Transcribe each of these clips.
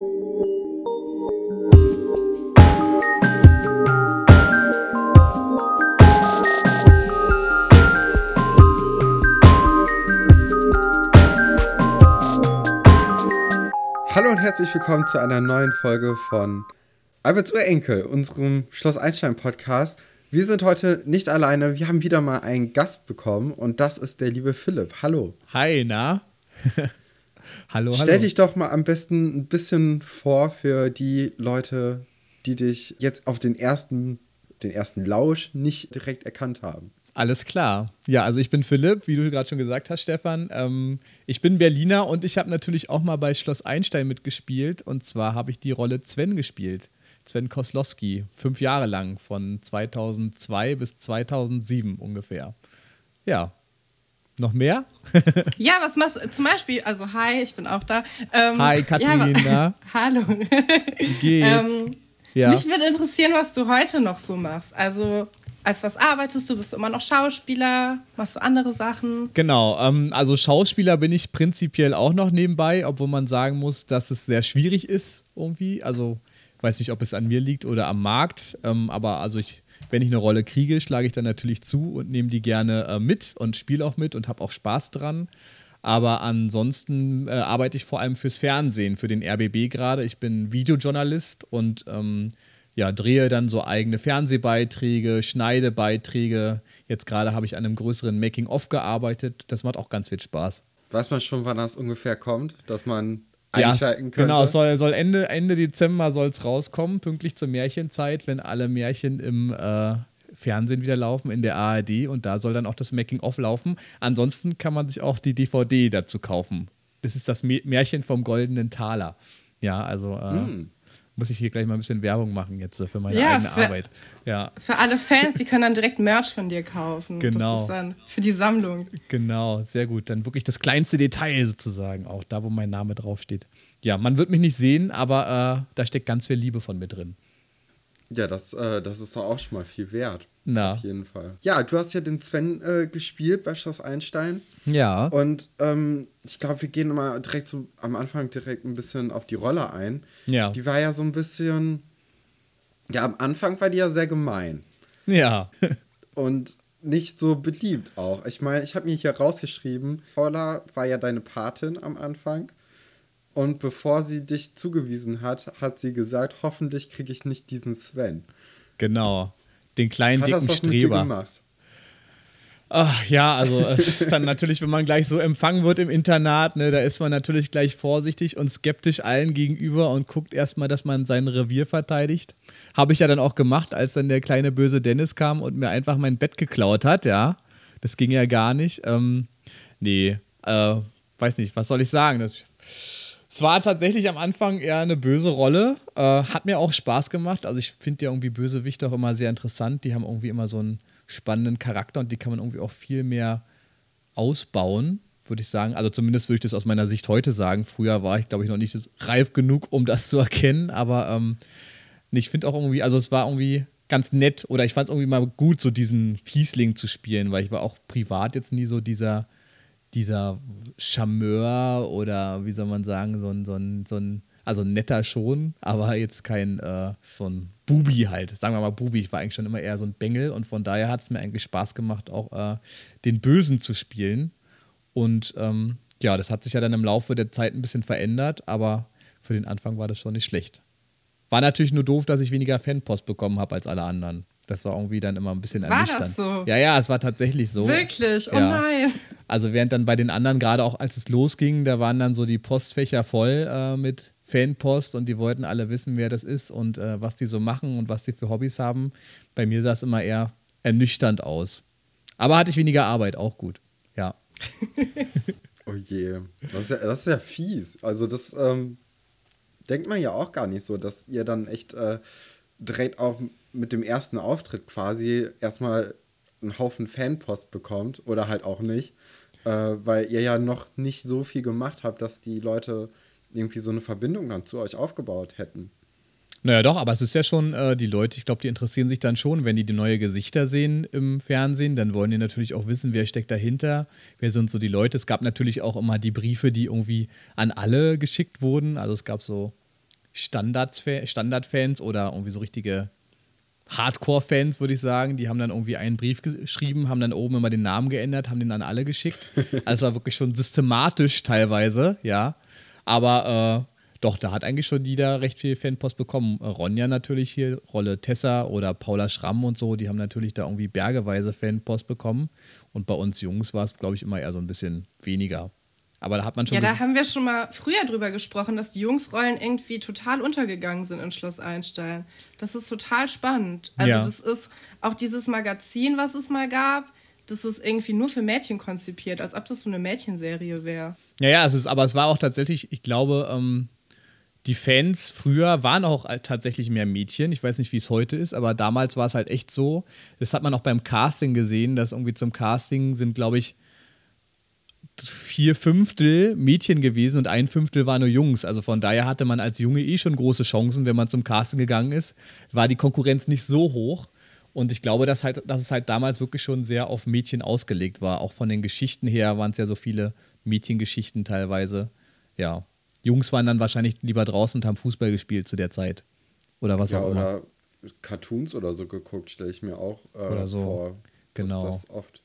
Hallo und herzlich willkommen zu einer neuen Folge von Alberts Urenkel, unserem Schloss Einstein Podcast. Wir sind heute nicht alleine, wir haben wieder mal einen Gast bekommen und das ist der liebe Philipp. Hallo. Hi, na? hallo, Stell hallo. dich doch mal am besten ein bisschen vor für die Leute, die dich jetzt auf den ersten, den ersten Lausch nicht direkt erkannt haben. Alles klar. Ja, also ich bin Philipp, wie du gerade schon gesagt hast, Stefan. Ähm, ich bin Berliner und ich habe natürlich auch mal bei Schloss Einstein mitgespielt. Und zwar habe ich die Rolle Sven gespielt. Sven Koslowski, fünf Jahre lang, von 2002 bis 2007 ungefähr. Ja. Noch mehr? ja, was machst du? Zum Beispiel, also hi, ich bin auch da. Ähm, hi, Katharina. Ja, hallo. Wie geht's? Ähm, ja. Mich würde interessieren, was du heute noch so machst. Also, als was arbeitest du? Bist du immer noch Schauspieler? Machst du andere Sachen? Genau, ähm, also Schauspieler bin ich prinzipiell auch noch nebenbei, obwohl man sagen muss, dass es sehr schwierig ist irgendwie. Also weiß nicht, ob es an mir liegt oder am Markt, ähm, aber also ich, wenn ich eine Rolle kriege, schlage ich dann natürlich zu und nehme die gerne äh, mit und spiele auch mit und habe auch Spaß dran. Aber ansonsten äh, arbeite ich vor allem fürs Fernsehen, für den RBB gerade. Ich bin Videojournalist und ähm, ja, drehe dann so eigene Fernsehbeiträge, schneide Beiträge. Jetzt gerade habe ich an einem größeren Making-of gearbeitet. Das macht auch ganz viel Spaß. Weiß man schon, wann das ungefähr kommt, dass man einschalten ja, könnte? Genau, soll, soll Ende, Ende Dezember soll es rauskommen, pünktlich zur Märchenzeit, wenn alle Märchen im äh, Fernsehen wieder laufen, in der ARD. Und da soll dann auch das Making-of laufen. Ansonsten kann man sich auch die DVD dazu kaufen. Das ist das Märchen vom goldenen Taler. Ja, also äh, hm muss ich hier gleich mal ein bisschen Werbung machen jetzt für meine ja, eigene für, Arbeit. Ja. Für alle Fans, die können dann direkt Merch von dir kaufen. Genau. Das ist dann für die Sammlung. Genau, sehr gut. Dann wirklich das kleinste Detail sozusagen, auch da, wo mein Name draufsteht. Ja, man wird mich nicht sehen, aber äh, da steckt ganz viel Liebe von mir drin. Ja, das, äh, das ist doch auch schon mal viel wert. Na. Auf jeden Fall. Ja, du hast ja den Sven äh, gespielt bei Schloss Einstein. Ja. Und ähm, ich glaube, wir gehen mal direkt so am Anfang direkt ein bisschen auf die Rolle ein. Ja. Die war ja so ein bisschen. Ja, am Anfang war die ja sehr gemein. Ja. und nicht so beliebt auch. Ich meine, ich habe mir hier rausgeschrieben, Paula war ja deine Patin am Anfang. Und bevor sie dich zugewiesen hat, hat sie gesagt, hoffentlich kriege ich nicht diesen Sven. Genau. Den kleinen, hat dicken Streber. Ach, ja, also es ist dann natürlich, wenn man gleich so empfangen wird im Internat, ne, da ist man natürlich gleich vorsichtig und skeptisch allen gegenüber und guckt erstmal, dass man sein Revier verteidigt. Habe ich ja dann auch gemacht, als dann der kleine böse Dennis kam und mir einfach mein Bett geklaut hat, ja. Das ging ja gar nicht. Ähm, nee, äh, weiß nicht, was soll ich sagen? Das, es war tatsächlich am Anfang eher eine böse Rolle. Äh, hat mir auch Spaß gemacht. Also ich finde ja irgendwie Bösewichte auch immer sehr interessant. Die haben irgendwie immer so einen spannenden Charakter und die kann man irgendwie auch viel mehr ausbauen, würde ich sagen. Also zumindest würde ich das aus meiner Sicht heute sagen. Früher war ich, glaube ich, noch nicht reif genug, um das zu erkennen. Aber ähm, ich finde auch irgendwie, also es war irgendwie ganz nett oder ich fand es irgendwie mal gut, so diesen Fiesling zu spielen, weil ich war auch privat jetzt nie so dieser dieser Charmeur oder wie soll man sagen, so ein, so ein, so ein also netter schon, aber jetzt kein äh, so ein Bubi halt. Sagen wir mal Bubi. Ich war eigentlich schon immer eher so ein Bengel und von daher hat es mir eigentlich Spaß gemacht, auch äh, den Bösen zu spielen. Und ähm, ja, das hat sich ja dann im Laufe der Zeit ein bisschen verändert, aber für den Anfang war das schon nicht schlecht. War natürlich nur doof, dass ich weniger Fanpost bekommen habe als alle anderen. Das war irgendwie dann immer ein bisschen ernüchternd. War das so? Ja, ja, es war tatsächlich so. Wirklich? Oh ja. nein. Also während dann bei den anderen, gerade auch als es losging, da waren dann so die Postfächer voll äh, mit Fanpost und die wollten alle wissen, wer das ist und äh, was die so machen und was die für Hobbys haben. Bei mir sah es immer eher ernüchternd aus. Aber hatte ich weniger Arbeit, auch gut. Ja. oh je. Das ist ja, das ist ja fies. Also das ähm, denkt man ja auch gar nicht so, dass ihr dann echt äh, direkt auch mit dem ersten Auftritt quasi erstmal einen Haufen Fanpost bekommt oder halt auch nicht, äh, weil ihr ja noch nicht so viel gemacht habt, dass die Leute irgendwie so eine Verbindung dann zu euch aufgebaut hätten. Naja, doch, aber es ist ja schon, äh, die Leute, ich glaube, die interessieren sich dann schon, wenn die die neue Gesichter sehen im Fernsehen, dann wollen die natürlich auch wissen, wer steckt dahinter, wer sind so die Leute. Es gab natürlich auch immer die Briefe, die irgendwie an alle geschickt wurden. Also es gab so Standardfans Standard oder irgendwie so richtige Hardcore-Fans, würde ich sagen. Die haben dann irgendwie einen Brief geschrieben, haben dann oben immer den Namen geändert, haben den an alle geschickt. Also war wirklich schon systematisch teilweise, ja. Aber äh, doch, da hat eigentlich schon jeder recht viel Fanpost bekommen. Ronja natürlich hier, Rolle Tessa oder Paula Schramm und so, die haben natürlich da irgendwie bergeweise Fanpost bekommen. Und bei uns Jungs war es, glaube ich, immer eher so ein bisschen weniger. Aber da hat man schon. Ja, da haben wir schon mal früher drüber gesprochen, dass die Jungsrollen irgendwie total untergegangen sind in Schloss Einstein. Das ist total spannend. Also, ja. das ist auch dieses Magazin, was es mal gab, das ist irgendwie nur für Mädchen konzipiert, als ob das so eine Mädchenserie wäre. Ja, ja, es ist, aber es war auch tatsächlich, ich glaube, ähm, die Fans früher waren auch tatsächlich mehr Mädchen. Ich weiß nicht, wie es heute ist, aber damals war es halt echt so. Das hat man auch beim Casting gesehen, dass irgendwie zum Casting sind, glaube ich, vier Fünftel Mädchen gewesen und ein Fünftel war nur Jungs. Also von daher hatte man als Junge eh schon große Chancen, wenn man zum Casting gegangen ist. War die Konkurrenz nicht so hoch. Und ich glaube, dass, halt, dass es halt damals wirklich schon sehr auf Mädchen ausgelegt war. Auch von den Geschichten her waren es ja so viele Mädchengeschichten teilweise. Ja. Jungs waren dann wahrscheinlich lieber draußen und haben Fußball gespielt zu der Zeit. Oder was ja, auch immer. Oder Cartoons oder so geguckt, stelle ich mir auch äh, oder so. vor. Genau. Das oft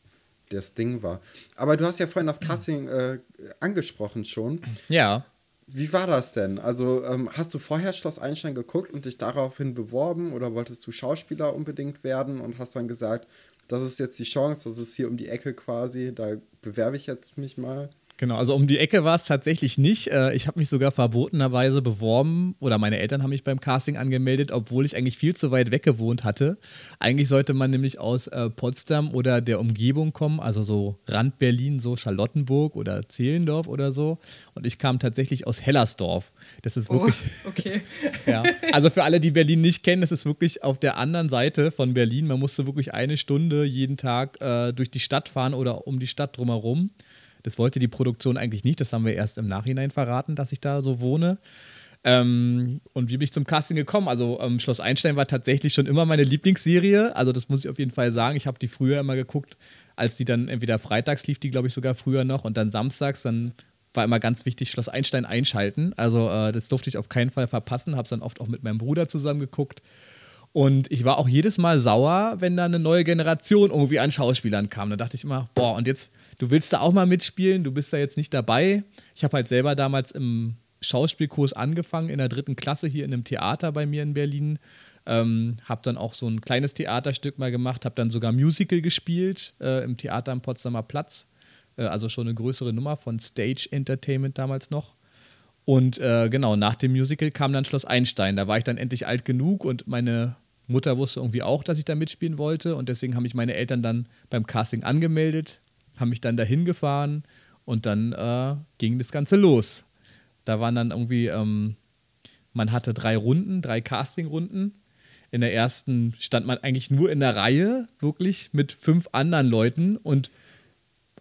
das Ding war. Aber du hast ja vorhin das Casting äh, angesprochen schon. Ja. Wie war das denn? Also ähm, hast du vorher Schloss Einstein geguckt und dich daraufhin beworben oder wolltest du Schauspieler unbedingt werden und hast dann gesagt, das ist jetzt die Chance, das ist hier um die Ecke quasi, da bewerbe ich jetzt mich mal? Genau, also um die Ecke war es tatsächlich nicht. Äh, ich habe mich sogar verbotenerweise beworben oder meine Eltern haben mich beim Casting angemeldet, obwohl ich eigentlich viel zu weit weg gewohnt hatte. Eigentlich sollte man nämlich aus äh, Potsdam oder der Umgebung kommen, also so Rand Berlin, so Charlottenburg oder Zehlendorf oder so. Und ich kam tatsächlich aus Hellersdorf. Das ist wirklich. Oh, okay. ja. Also für alle, die Berlin nicht kennen, das ist wirklich auf der anderen Seite von Berlin. Man musste wirklich eine Stunde jeden Tag äh, durch die Stadt fahren oder um die Stadt drumherum. Das wollte die Produktion eigentlich nicht. Das haben wir erst im Nachhinein verraten, dass ich da so wohne. Ähm, und wie bin ich zum Casting gekommen? Also ähm, Schloss Einstein war tatsächlich schon immer meine Lieblingsserie. Also das muss ich auf jeden Fall sagen. Ich habe die früher immer geguckt, als die dann entweder freitags lief, die glaube ich sogar früher noch, und dann samstags. Dann war immer ganz wichtig, Schloss Einstein einschalten. Also äh, das durfte ich auf keinen Fall verpassen. Habe es dann oft auch mit meinem Bruder zusammen geguckt. Und ich war auch jedes Mal sauer, wenn da eine neue Generation irgendwie an Schauspielern kam. Da dachte ich immer, boah, und jetzt du willst da auch mal mitspielen, du bist da jetzt nicht dabei. Ich habe halt selber damals im Schauspielkurs angefangen, in der dritten Klasse hier in einem Theater bei mir in Berlin. Ähm, habe dann auch so ein kleines Theaterstück mal gemacht, habe dann sogar Musical gespielt äh, im Theater am Potsdamer Platz. Äh, also schon eine größere Nummer von Stage Entertainment damals noch. Und äh, genau, nach dem Musical kam dann Schloss Einstein. Da war ich dann endlich alt genug und meine Mutter wusste irgendwie auch, dass ich da mitspielen wollte. Und deswegen haben mich meine Eltern dann beim Casting angemeldet haben mich dann dahin gefahren und dann äh, ging das Ganze los. Da waren dann irgendwie, ähm, man hatte drei Runden, drei Casting-Runden. In der ersten stand man eigentlich nur in der Reihe, wirklich mit fünf anderen Leuten und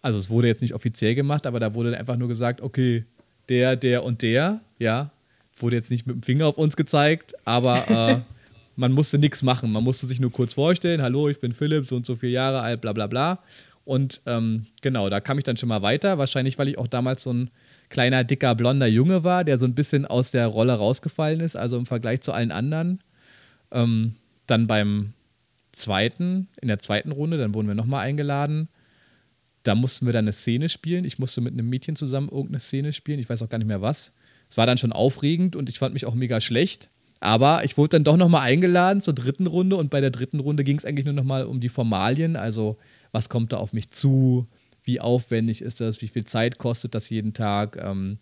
also es wurde jetzt nicht offiziell gemacht, aber da wurde einfach nur gesagt, okay, der, der und der, ja, wurde jetzt nicht mit dem Finger auf uns gezeigt, aber äh, man musste nichts machen. Man musste sich nur kurz vorstellen, hallo, ich bin Philipp, so und so viele Jahre alt, bla bla bla. Und ähm, genau, da kam ich dann schon mal weiter. Wahrscheinlich, weil ich auch damals so ein kleiner, dicker, blonder Junge war, der so ein bisschen aus der Rolle rausgefallen ist, also im Vergleich zu allen anderen. Ähm, dann beim zweiten, in der zweiten Runde, dann wurden wir nochmal eingeladen. Da mussten wir dann eine Szene spielen. Ich musste mit einem Mädchen zusammen irgendeine Szene spielen. Ich weiß auch gar nicht mehr was. Es war dann schon aufregend und ich fand mich auch mega schlecht. Aber ich wurde dann doch nochmal eingeladen zur dritten Runde und bei der dritten Runde ging es eigentlich nur nochmal um die Formalien, also was kommt da auf mich zu, wie aufwendig ist das, wie viel Zeit kostet das jeden Tag. Ähm,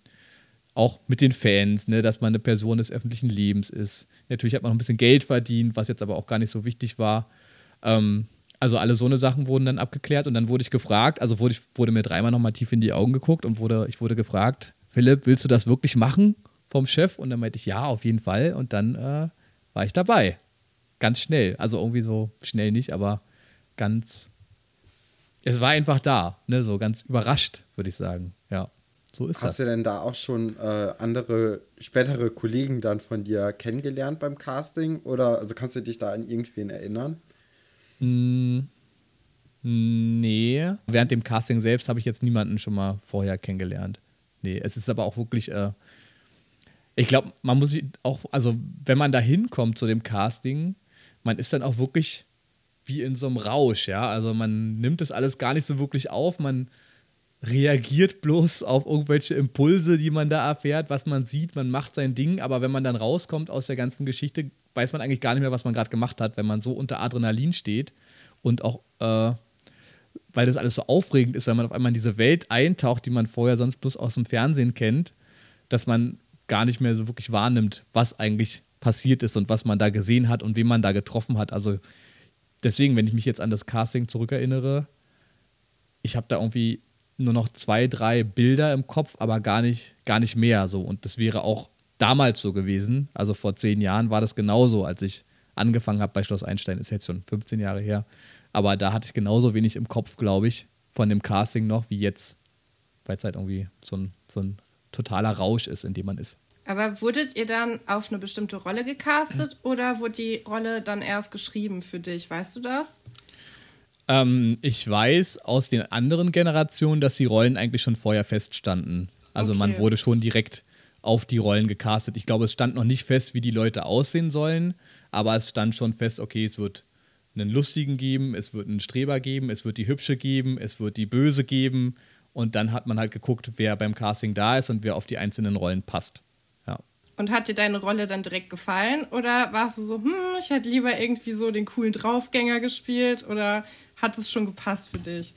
auch mit den Fans, ne, dass man eine Person des öffentlichen Lebens ist. Natürlich hat man noch ein bisschen Geld verdient, was jetzt aber auch gar nicht so wichtig war. Ähm, also alle so eine Sachen wurden dann abgeklärt und dann wurde ich gefragt, also wurde, ich, wurde mir dreimal nochmal tief in die Augen geguckt und wurde, ich wurde gefragt, Philipp, willst du das wirklich machen vom Chef? Und dann meinte ich, ja, auf jeden Fall. Und dann äh, war ich dabei. Ganz schnell. Also irgendwie so schnell nicht, aber ganz es war einfach da, ne, so ganz überrascht, würde ich sagen. Ja, so ist Hast das. Hast du denn da auch schon äh, andere, spätere Kollegen dann von dir kennengelernt beim Casting? Oder also kannst du dich da an irgendwen erinnern? Mm, nee. Während dem Casting selbst habe ich jetzt niemanden schon mal vorher kennengelernt. Nee, es ist aber auch wirklich, äh, ich glaube, man muss auch, also wenn man da hinkommt zu dem Casting, man ist dann auch wirklich wie in so einem Rausch, ja. Also man nimmt das alles gar nicht so wirklich auf, man reagiert bloß auf irgendwelche Impulse, die man da erfährt, was man sieht, man macht sein Ding, aber wenn man dann rauskommt aus der ganzen Geschichte, weiß man eigentlich gar nicht mehr, was man gerade gemacht hat, wenn man so unter Adrenalin steht und auch, äh, weil das alles so aufregend ist, wenn man auf einmal in diese Welt eintaucht, die man vorher sonst bloß aus dem Fernsehen kennt, dass man gar nicht mehr so wirklich wahrnimmt, was eigentlich passiert ist und was man da gesehen hat und wen man da getroffen hat. Also deswegen, wenn ich mich jetzt an das Casting zurückerinnere, ich habe da irgendwie nur noch zwei, drei Bilder im Kopf, aber gar nicht, gar nicht mehr so. Und das wäre auch damals so gewesen. Also vor zehn Jahren war das genauso, als ich angefangen habe bei Schloss Einstein, ist jetzt schon 15 Jahre her. Aber da hatte ich genauso wenig im Kopf, glaube ich, von dem Casting noch wie jetzt, weil es halt irgendwie so ein, so ein totaler Rausch ist, in dem man ist. Aber wurdet ihr dann auf eine bestimmte Rolle gecastet oder wurde die Rolle dann erst geschrieben für dich? Weißt du das? Ähm, ich weiß aus den anderen Generationen, dass die Rollen eigentlich schon vorher feststanden. Also okay. man wurde schon direkt auf die Rollen gecastet. Ich glaube, es stand noch nicht fest, wie die Leute aussehen sollen, aber es stand schon fest, okay, es wird einen Lustigen geben, es wird einen Streber geben, es wird die Hübsche geben, es wird die Böse geben. Und dann hat man halt geguckt, wer beim Casting da ist und wer auf die einzelnen Rollen passt. Und hat dir deine Rolle dann direkt gefallen? Oder warst du so, hm, ich hätte lieber irgendwie so den coolen Draufgänger gespielt? Oder hat es schon gepasst für dich?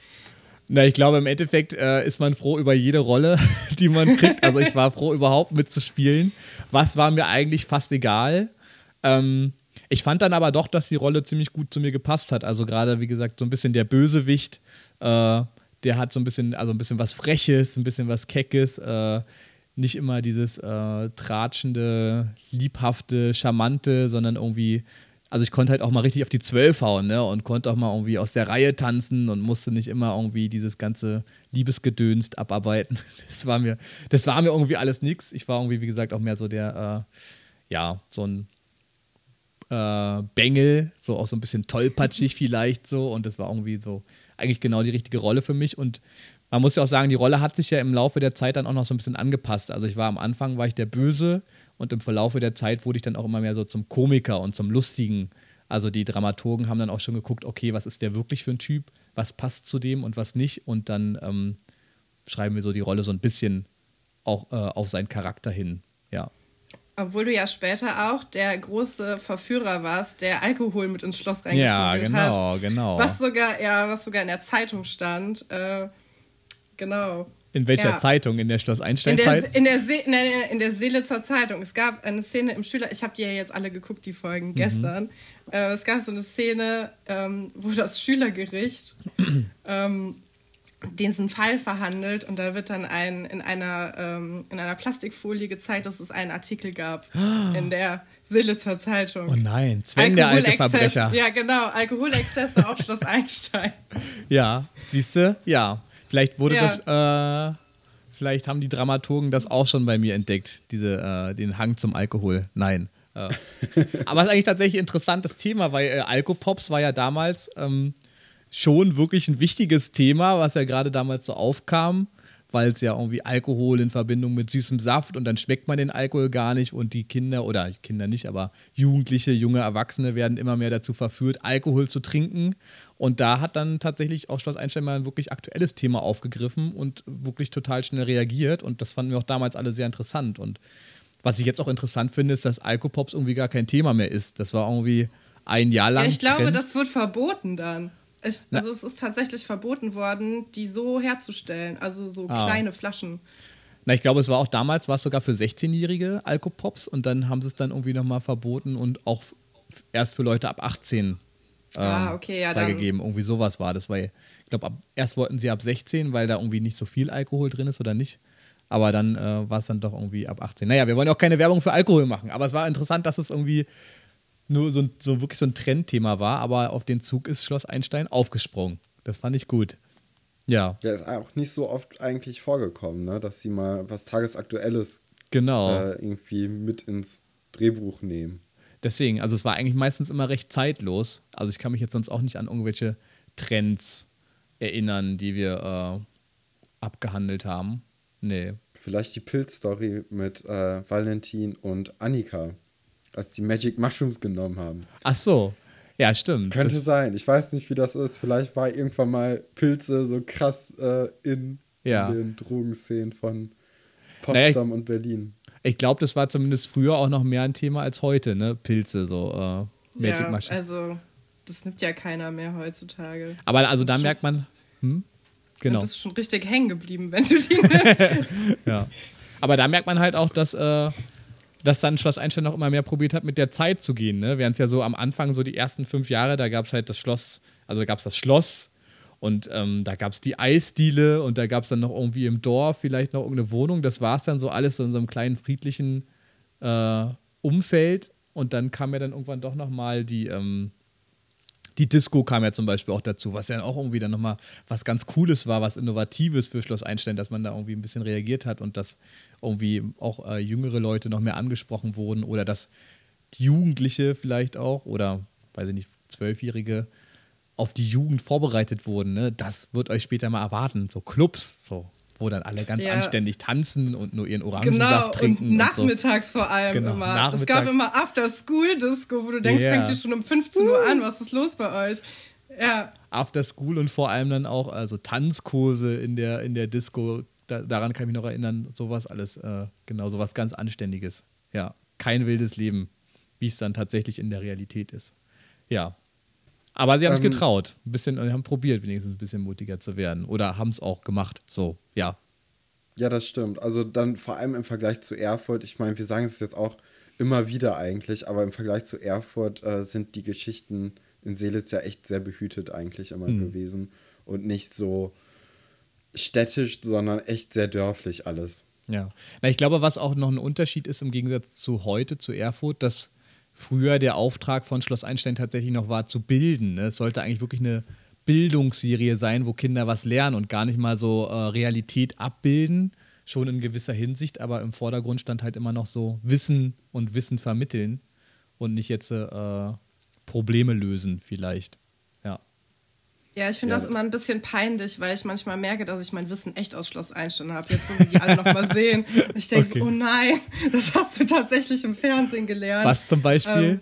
Na, ich glaube, im Endeffekt äh, ist man froh über jede Rolle, die man kriegt. Also ich war froh, überhaupt mitzuspielen. Was war mir eigentlich fast egal. Ähm, ich fand dann aber doch, dass die Rolle ziemlich gut zu mir gepasst hat. Also gerade, wie gesagt, so ein bisschen der Bösewicht, äh, der hat so ein bisschen, also ein bisschen was Freches, ein bisschen was Keckes. Äh, nicht immer dieses äh, tratschende, liebhafte, charmante, sondern irgendwie also ich konnte halt auch mal richtig auf die Zwölf hauen, ne? Und konnte auch mal irgendwie aus der Reihe tanzen und musste nicht immer irgendwie dieses ganze Liebesgedönst abarbeiten. Das war mir, das war mir irgendwie alles nix. Ich war irgendwie, wie gesagt, auch mehr so der, äh, ja, so ein äh, Bengel, so auch so ein bisschen tollpatschig vielleicht so. Und das war irgendwie so eigentlich genau die richtige Rolle für mich. Und man muss ja auch sagen, die Rolle hat sich ja im Laufe der Zeit dann auch noch so ein bisschen angepasst. Also ich war am Anfang, war ich der Böse und im Verlaufe der Zeit wurde ich dann auch immer mehr so zum Komiker und zum Lustigen. Also die Dramaturgen haben dann auch schon geguckt, okay, was ist der wirklich für ein Typ, was passt zu dem und was nicht. Und dann ähm, schreiben wir so die Rolle so ein bisschen auch äh, auf seinen Charakter hin. Ja. Obwohl du ja später auch der große Verführer warst, der Alkohol mit ins Schloss reingeschmuggelt ja, genau, hat. genau. Was sogar, ja, was sogar in der Zeitung stand. Äh, genau. In welcher ja. Zeitung? In der Schloss Einstein-Zeit? In der, in, der nein, in der Seelitzer Zeitung. Es gab eine Szene im Schüler, ich habe die ja jetzt alle geguckt, die Folgen, mhm. gestern. Äh, es gab so eine Szene, ähm, wo das Schülergericht ähm, diesen Fall verhandelt und da wird dann ein, in, einer, ähm, in einer Plastikfolie gezeigt, dass es einen Artikel gab in der Seelitzer Zeitung. Oh nein, Sven, der alte Verbrecher. Ja, genau, Alkoholexzesse auf Schloss Einstein. Ja, siehst du? Ja. Vielleicht wurde ja. das, äh, vielleicht haben die Dramaturgen das auch schon bei mir entdeckt, diese, äh, den Hang zum Alkohol. Nein. Äh. Aber es ist eigentlich tatsächlich ein interessantes Thema, weil äh, Alkopops war ja damals ähm, schon wirklich ein wichtiges Thema, was ja gerade damals so aufkam weil es ja irgendwie Alkohol in Verbindung mit süßem Saft und dann schmeckt man den Alkohol gar nicht und die Kinder oder Kinder nicht, aber Jugendliche, junge Erwachsene werden immer mehr dazu verführt, Alkohol zu trinken. Und da hat dann tatsächlich auch Schloss Einstein mal ein wirklich aktuelles Thema aufgegriffen und wirklich total schnell reagiert. Und das fanden wir auch damals alle sehr interessant. Und was ich jetzt auch interessant finde, ist, dass Alkopops irgendwie gar kein Thema mehr ist. Das war irgendwie ein Jahr lang. Ja, ich glaube, Trend. das wird verboten dann. Es, also es ist tatsächlich verboten worden, die so herzustellen, also so ah. kleine Flaschen. Na, ich glaube, es war auch damals, war es sogar für 16-jährige Alkopops und dann haben sie es dann irgendwie nochmal verboten und auch erst für Leute ab 18 ähm, ah, okay, ja, freigegeben. Irgendwie sowas war das, weil ich glaube, erst wollten sie ab 16, weil da irgendwie nicht so viel Alkohol drin ist oder nicht. Aber dann äh, war es dann doch irgendwie ab 18. Naja, wir wollen auch keine Werbung für Alkohol machen, aber es war interessant, dass es irgendwie nur so, so wirklich so ein Trendthema war, aber auf den Zug ist Schloss Einstein aufgesprungen. Das fand ich gut. Ja. Ja, ist auch nicht so oft eigentlich vorgekommen, ne? dass sie mal was Tagesaktuelles genau. äh, irgendwie mit ins Drehbuch nehmen. Deswegen, also es war eigentlich meistens immer recht zeitlos. Also ich kann mich jetzt sonst auch nicht an irgendwelche Trends erinnern, die wir äh, abgehandelt haben. Nee. Vielleicht die Pilzstory mit äh, Valentin und Annika, als die Magic Mushrooms genommen haben. Ach so. Ja, stimmt. Könnte das sein. Ich weiß nicht, wie das ist. Vielleicht war irgendwann mal Pilze so krass äh, in, ja. in, den Drogenszenen von Potsdam naja, und Berlin. Ich glaube, das war zumindest früher auch noch mehr ein Thema als heute, ne? Pilze, so äh, Magic ja, Mushrooms. Also, das nimmt ja keiner mehr heutzutage. Aber also da merkt man, hm? Genau. Du bist schon richtig hängen geblieben, wenn du die Ja. Aber da merkt man halt auch, dass, äh, dass dann Schloss Einstein noch immer mehr probiert hat, mit der Zeit zu gehen. Ne? Während es ja so am Anfang, so die ersten fünf Jahre, da gab es halt das Schloss, also da gab es das Schloss und ähm, da gab es die Eisdiele und da gab es dann noch irgendwie im Dorf vielleicht noch irgendeine Wohnung. Das war es dann so alles so in so einem kleinen friedlichen äh, Umfeld. Und dann kam ja dann irgendwann doch nochmal die, ähm, die Disco kam ja zum Beispiel auch dazu, was ja auch irgendwie dann nochmal was ganz Cooles war, was Innovatives für Schloss Einstein, dass man da irgendwie ein bisschen reagiert hat und dass irgendwie auch äh, jüngere Leute noch mehr angesprochen wurden oder dass Jugendliche vielleicht auch oder, weiß ich nicht, Zwölfjährige auf die Jugend vorbereitet wurden. Ne? Das wird euch später mal erwarten. So Clubs, so wo dann alle ganz ja. anständig tanzen und nur ihren Orangensaft genau, trinken. Und nachmittags so. vor allem genau, immer. Nachmittag. Es gab immer After-School-Disco, wo du denkst, yeah. fängt die schon um 15 Uhr an, was ist los bei euch? Ja. After School und vor allem dann auch also Tanzkurse in der, in der Disco. Da, daran kann ich mich noch erinnern. Sowas alles, äh, genau, sowas ganz Anständiges. Ja, kein wildes Leben, wie es dann tatsächlich in der Realität ist. Ja, aber sie haben es ähm, getraut. Ein bisschen, haben probiert, wenigstens ein bisschen mutiger zu werden. Oder haben es auch gemacht. So, ja. Ja, das stimmt. Also dann vor allem im Vergleich zu Erfurt, ich meine, wir sagen es jetzt auch immer wieder eigentlich, aber im Vergleich zu Erfurt äh, sind die Geschichten in Seelitz ja echt sehr behütet eigentlich immer mhm. gewesen. Und nicht so städtisch, sondern echt sehr dörflich alles. Ja. Na, ich glaube, was auch noch ein Unterschied ist im Gegensatz zu heute, zu Erfurt, dass früher der Auftrag von Schloss Einstein tatsächlich noch war, zu bilden. Ne? Es sollte eigentlich wirklich eine Bildungsserie sein, wo Kinder was lernen und gar nicht mal so äh, Realität abbilden, schon in gewisser Hinsicht, aber im Vordergrund stand halt immer noch so Wissen und Wissen vermitteln und nicht jetzt äh, Probleme lösen vielleicht. Ja, ich finde ja. das immer ein bisschen peinlich, weil ich manchmal merke, dass ich mein Wissen echt aus Schloss Einstein habe. Jetzt, wo wir die alle nochmal sehen. Und ich denke okay. so, oh nein, das hast du tatsächlich im Fernsehen gelernt. Was zum Beispiel? Ähm,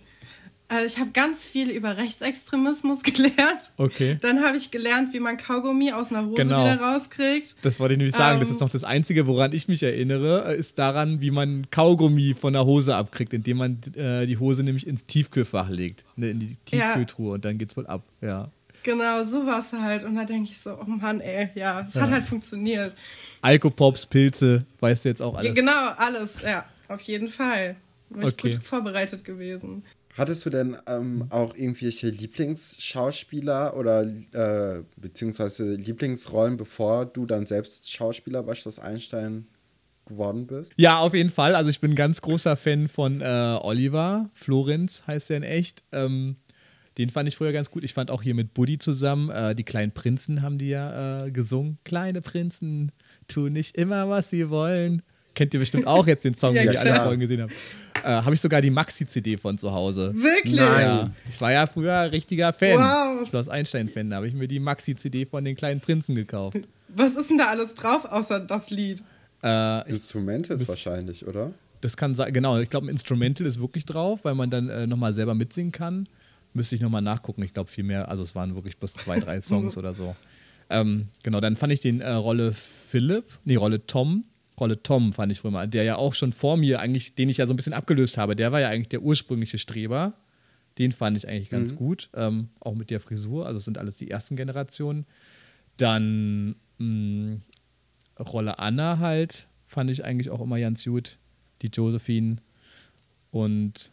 also ich habe ganz viel über Rechtsextremismus gelernt. Okay. Dann habe ich gelernt, wie man Kaugummi aus einer Hose genau. wieder rauskriegt. Das wollte ich nämlich sagen. Ähm, das ist noch das Einzige, woran ich mich erinnere, ist daran, wie man Kaugummi von der Hose abkriegt, indem man äh, die Hose nämlich ins Tiefkühlfach legt, ne, in die Tiefkühltruhe ja. und dann geht's wohl ab. Ja. Genau, so war es halt. Und da denke ich so, oh Mann, ey, ja, es ja. hat halt funktioniert. Alkopops, Pilze, weißt du jetzt auch alles? Ja, genau, alles, ja, auf jeden Fall. Bin okay. ich gut vorbereitet gewesen. Hattest du denn ähm, auch irgendwelche Lieblingsschauspieler oder äh, beziehungsweise Lieblingsrollen, bevor du dann selbst Schauspieler bei Schloss Einstein geworden bist? Ja, auf jeden Fall. Also ich bin ein ganz großer Fan von äh, Oliver. Florenz heißt er in echt. Ähm, den fand ich früher ganz gut. Ich fand auch hier mit Buddy zusammen, äh, die kleinen Prinzen haben die ja äh, gesungen. Kleine Prinzen tun nicht immer, was sie wollen. Kennt ihr bestimmt auch jetzt den Song, ja, den ihr alle Folgen gesehen habt. Äh, Habe ich sogar die Maxi-CD von zu Hause. Wirklich? Ja, ich war ja früher richtiger Fan. Wow. Schloss Einstein-Fan. Da habe ich mir die Maxi-CD von den kleinen Prinzen gekauft. Was ist denn da alles drauf, außer das Lied? Äh, Instrumentals wahrscheinlich, oder? Das kann sein, genau. Ich glaube, ein Instrumental ist wirklich drauf, weil man dann äh, nochmal selber mitsingen kann. Müsste ich nochmal nachgucken. Ich glaube, viel mehr, also es waren wirklich bloß zwei, drei Songs oder so. Ähm, genau, dann fand ich den äh, Rolle Philipp, nee, Rolle Tom. Rolle Tom fand ich früher mal, der ja auch schon vor mir eigentlich, den ich ja so ein bisschen abgelöst habe, der war ja eigentlich der ursprüngliche Streber. Den fand ich eigentlich ganz mhm. gut, ähm, auch mit der Frisur, also es sind alles die ersten Generationen. Dann mh, mm, Rolle Anna halt, fand ich eigentlich auch immer ganz gut, die Josephine. Und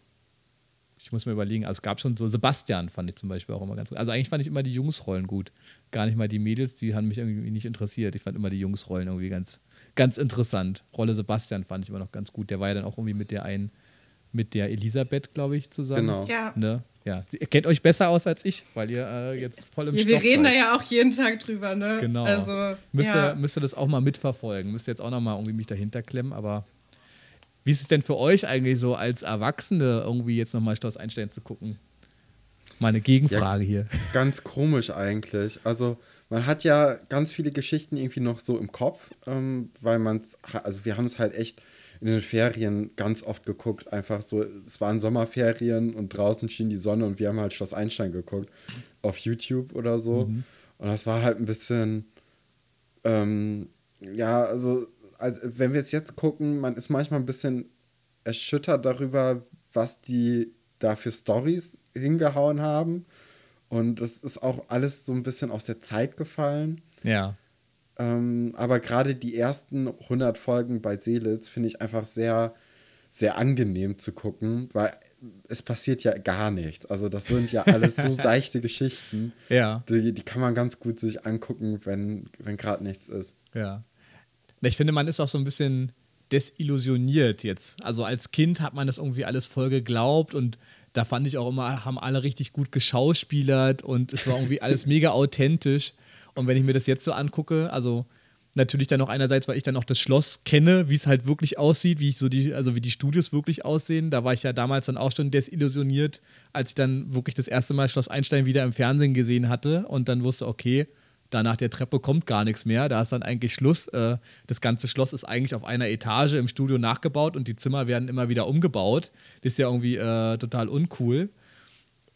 ich muss mir überlegen, also es gab schon so, Sebastian fand ich zum Beispiel auch immer ganz gut. Also eigentlich fand ich immer die Jungsrollen gut. Gar nicht mal die Mädels, die haben mich irgendwie nicht interessiert. Ich fand immer die Jungsrollen irgendwie ganz, ganz interessant. Rolle Sebastian fand ich immer noch ganz gut. Der war ja dann auch irgendwie mit der einen, mit der Elisabeth, glaube ich, zusammen. Genau. Ja. Ne? Ja, ihr kennt euch besser aus als ich, weil ihr äh, jetzt voll im ja, Wir reden seid. da ja auch jeden Tag drüber, ne? Genau. Also, müsst, ja. ihr, müsst ihr das auch mal mitverfolgen. Müsst ihr jetzt auch noch mal irgendwie mich dahinter klemmen, aber wie ist es denn für euch eigentlich so als Erwachsene irgendwie jetzt nochmal Schloss Einstein zu gucken? Meine Gegenfrage ja, hier. Ganz komisch eigentlich. Also man hat ja ganz viele Geschichten irgendwie noch so im Kopf, ähm, weil man es, also wir haben es halt echt in den Ferien ganz oft geguckt. Einfach so, es waren Sommerferien und draußen schien die Sonne und wir haben halt Schloss Einstein geguckt auf YouTube oder so. Mhm. Und das war halt ein bisschen, ähm, ja, also, also wenn wir es jetzt gucken, man ist manchmal ein bisschen erschüttert darüber, was die da für Stories hingehauen haben. Und das ist auch alles so ein bisschen aus der Zeit gefallen. Ja. Ähm, aber gerade die ersten 100 Folgen bei Seelitz finde ich einfach sehr, sehr angenehm zu gucken, weil es passiert ja gar nichts. Also das sind ja alles so seichte Geschichten. Ja. Die, die kann man ganz gut sich angucken, wenn, wenn gerade nichts ist. Ja. Ich finde, man ist auch so ein bisschen desillusioniert jetzt. Also als Kind hat man das irgendwie alles voll geglaubt und da fand ich auch immer, haben alle richtig gut geschauspielert und es war irgendwie alles mega authentisch. Und wenn ich mir das jetzt so angucke, also natürlich dann noch einerseits, weil ich dann auch das Schloss kenne, wie es halt wirklich aussieht, wie ich so die, also wie die Studios wirklich aussehen. Da war ich ja damals dann auch schon desillusioniert, als ich dann wirklich das erste Mal Schloss Einstein wieder im Fernsehen gesehen hatte und dann wusste, okay, da nach der Treppe kommt gar nichts mehr. Da ist dann eigentlich Schluss. Äh, das ganze Schloss ist eigentlich auf einer Etage im Studio nachgebaut und die Zimmer werden immer wieder umgebaut. Das ist ja irgendwie äh, total uncool.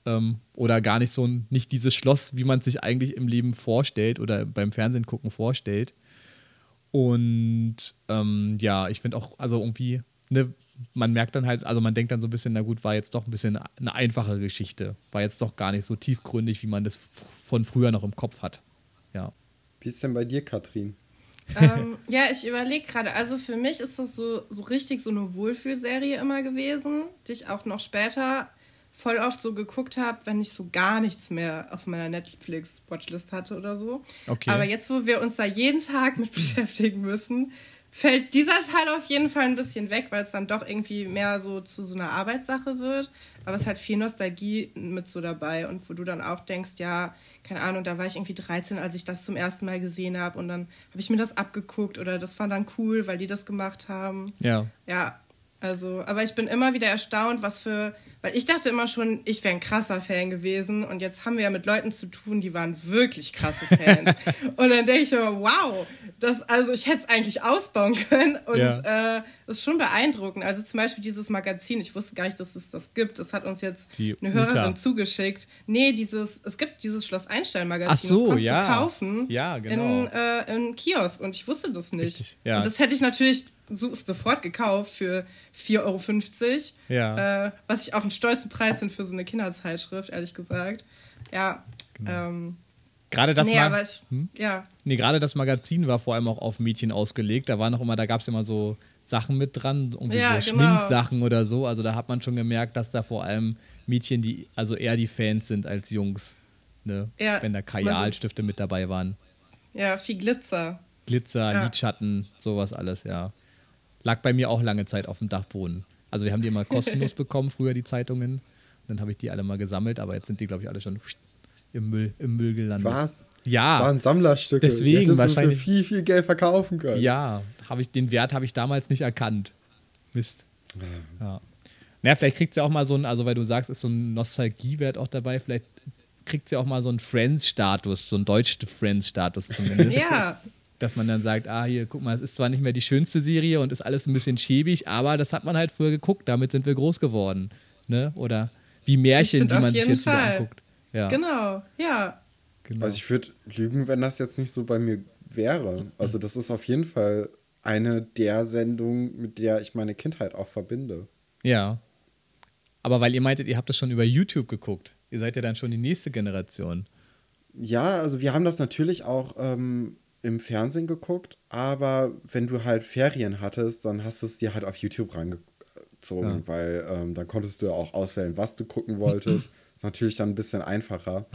Ähm, oder gar nicht so ein, nicht dieses Schloss, wie man es sich eigentlich im Leben vorstellt oder beim Fernsehen gucken vorstellt. Und ähm, ja, ich finde auch, also irgendwie, ne, man merkt dann halt, also man denkt dann so ein bisschen, na gut, war jetzt doch ein bisschen eine einfache Geschichte. War jetzt doch gar nicht so tiefgründig, wie man das von früher noch im Kopf hat. Ja. Wie ist denn bei dir, Katrin? ähm, ja, ich überlege gerade, also für mich ist das so, so richtig so eine Wohlfühlserie immer gewesen, die ich auch noch später voll oft so geguckt habe, wenn ich so gar nichts mehr auf meiner Netflix-Watchlist hatte oder so. Okay. Aber jetzt, wo wir uns da jeden Tag mit beschäftigen müssen, fällt dieser Teil auf jeden Fall ein bisschen weg, weil es dann doch irgendwie mehr so zu so einer Arbeitssache wird. Aber es hat viel Nostalgie mit so dabei und wo du dann auch denkst, ja, keine Ahnung, da war ich irgendwie 13, als ich das zum ersten Mal gesehen habe und dann habe ich mir das abgeguckt oder das war dann cool, weil die das gemacht haben. Ja. Ja, also, aber ich bin immer wieder erstaunt, was für weil ich dachte immer schon, ich wäre ein krasser Fan gewesen und jetzt haben wir ja mit Leuten zu tun, die waren wirklich krasse Fans. und dann denke ich immer, wow, das, also ich hätte es eigentlich ausbauen können und ja. äh, das ist schon beeindruckend. Also zum Beispiel dieses Magazin, ich wusste gar nicht, dass es das gibt. Das hat uns jetzt die eine Hörerin Uta. zugeschickt. Nee, dieses, es gibt dieses Schloss Einstein Magazin. Ach so, das ja. du kaufen ja, genau. in, äh, in Kiosk und ich wusste das nicht. Richtig, ja. Und das hätte ich natürlich sofort gekauft für 4,50 Euro. Ja. Äh, was ich auch einen stolzen Preis finde für so eine Kinderzeitschrift, ehrlich gesagt. Ja. Genau. Ähm, Gerade das, nee, aber ich, hm? ja. nee, gerade das Magazin war vor allem auch auf Mädchen ausgelegt. Da war noch immer, da gab es immer so Sachen mit dran, irgendwie ja, so genau. Schminksachen oder so. Also da hat man schon gemerkt, dass da vor allem Mädchen, die also eher die Fans sind als Jungs. Ne? Ja, Wenn da Kajalstifte mit dabei waren. Ja, viel Glitzer. Glitzer, ja. Lidschatten, sowas alles, ja. Lag bei mir auch lange Zeit auf dem Dachboden. Also wir haben die immer kostenlos bekommen, früher die Zeitungen. Dann habe ich die alle mal gesammelt, aber jetzt sind die, glaube ich, alle schon im Müll, im Müll gelandet. Was? Ja. Das waren Sammlerstücke. Deswegen die wahrscheinlich. für viel, viel Geld verkaufen können. Ja, habe ich den Wert habe ich damals nicht erkannt. Mist. Ja. ja. Naja, vielleicht kriegt sie auch mal so ein, also weil du sagst, ist so ein Nostalgiewert auch dabei, vielleicht kriegt sie auch mal so einen Friends-Status, so einen deutschen Friends-Status zumindest. ja, dass man dann sagt, ah, hier, guck mal, es ist zwar nicht mehr die schönste Serie und ist alles ein bisschen schäbig, aber das hat man halt früher geguckt, damit sind wir groß geworden. Ne? Oder wie Märchen, die man sich jetzt Fall. wieder anguckt. Ja. Genau, ja. Genau. Also ich würde lügen, wenn das jetzt nicht so bei mir wäre. Also das ist auf jeden Fall eine der Sendungen, mit der ich meine Kindheit auch verbinde. Ja. Aber weil ihr meintet, ihr habt das schon über YouTube geguckt. Ihr seid ja dann schon die nächste Generation. Ja, also wir haben das natürlich auch ähm, im Fernsehen geguckt, aber wenn du halt Ferien hattest, dann hast du es dir halt auf YouTube rangezogen, ja. weil ähm, dann konntest du auch auswählen, was du gucken wolltest. ist natürlich dann ein bisschen einfacher.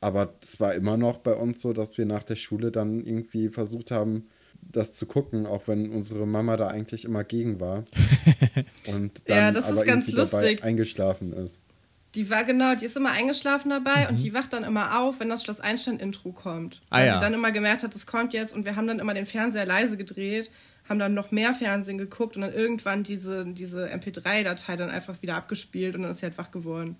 Aber es war immer noch bei uns so, dass wir nach der Schule dann irgendwie versucht haben, das zu gucken, auch wenn unsere Mama da eigentlich immer gegen war. Und dann ja, das aber ist ganz lustig. eingeschlafen ist. Die war genau, die ist immer eingeschlafen dabei mhm. und die wacht dann immer auf, wenn das Schloss Einstein-Intro kommt. Ah, weil ja. sie dann immer gemerkt hat, es kommt jetzt und wir haben dann immer den Fernseher leise gedreht, haben dann noch mehr Fernsehen geguckt und dann irgendwann diese, diese MP3-Datei dann einfach wieder abgespielt und dann ist sie halt wach geworden.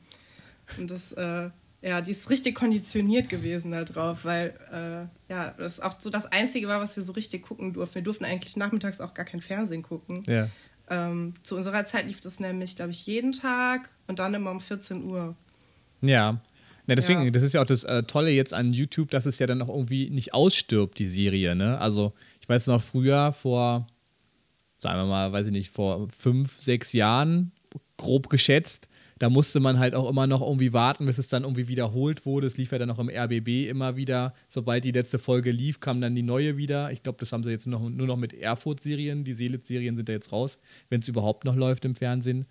Und das, äh, ja, die ist richtig konditioniert gewesen darauf, weil äh, ja, das auch so das Einzige war, was wir so richtig gucken durften. Wir durften eigentlich nachmittags auch gar kein Fernsehen gucken. Ja. Ähm, zu unserer Zeit lief das nämlich, glaube ich, jeden Tag und dann immer um 14 Uhr. Ja. Na, deswegen, ja. das ist ja auch das äh, Tolle jetzt an YouTube, dass es ja dann auch irgendwie nicht ausstirbt, die Serie, ne? Also, ich weiß noch früher, vor, sagen wir mal, weiß ich nicht, vor fünf, sechs Jahren, grob geschätzt, da musste man halt auch immer noch irgendwie warten, bis es dann irgendwie wiederholt wurde. Es lief ja dann auch im RBB immer wieder. Sobald die letzte Folge lief, kam dann die neue wieder. Ich glaube, das haben sie jetzt noch, nur noch mit Erfurt-Serien. Die Seelitz-Serien sind da jetzt raus, wenn es überhaupt noch läuft im Fernsehen.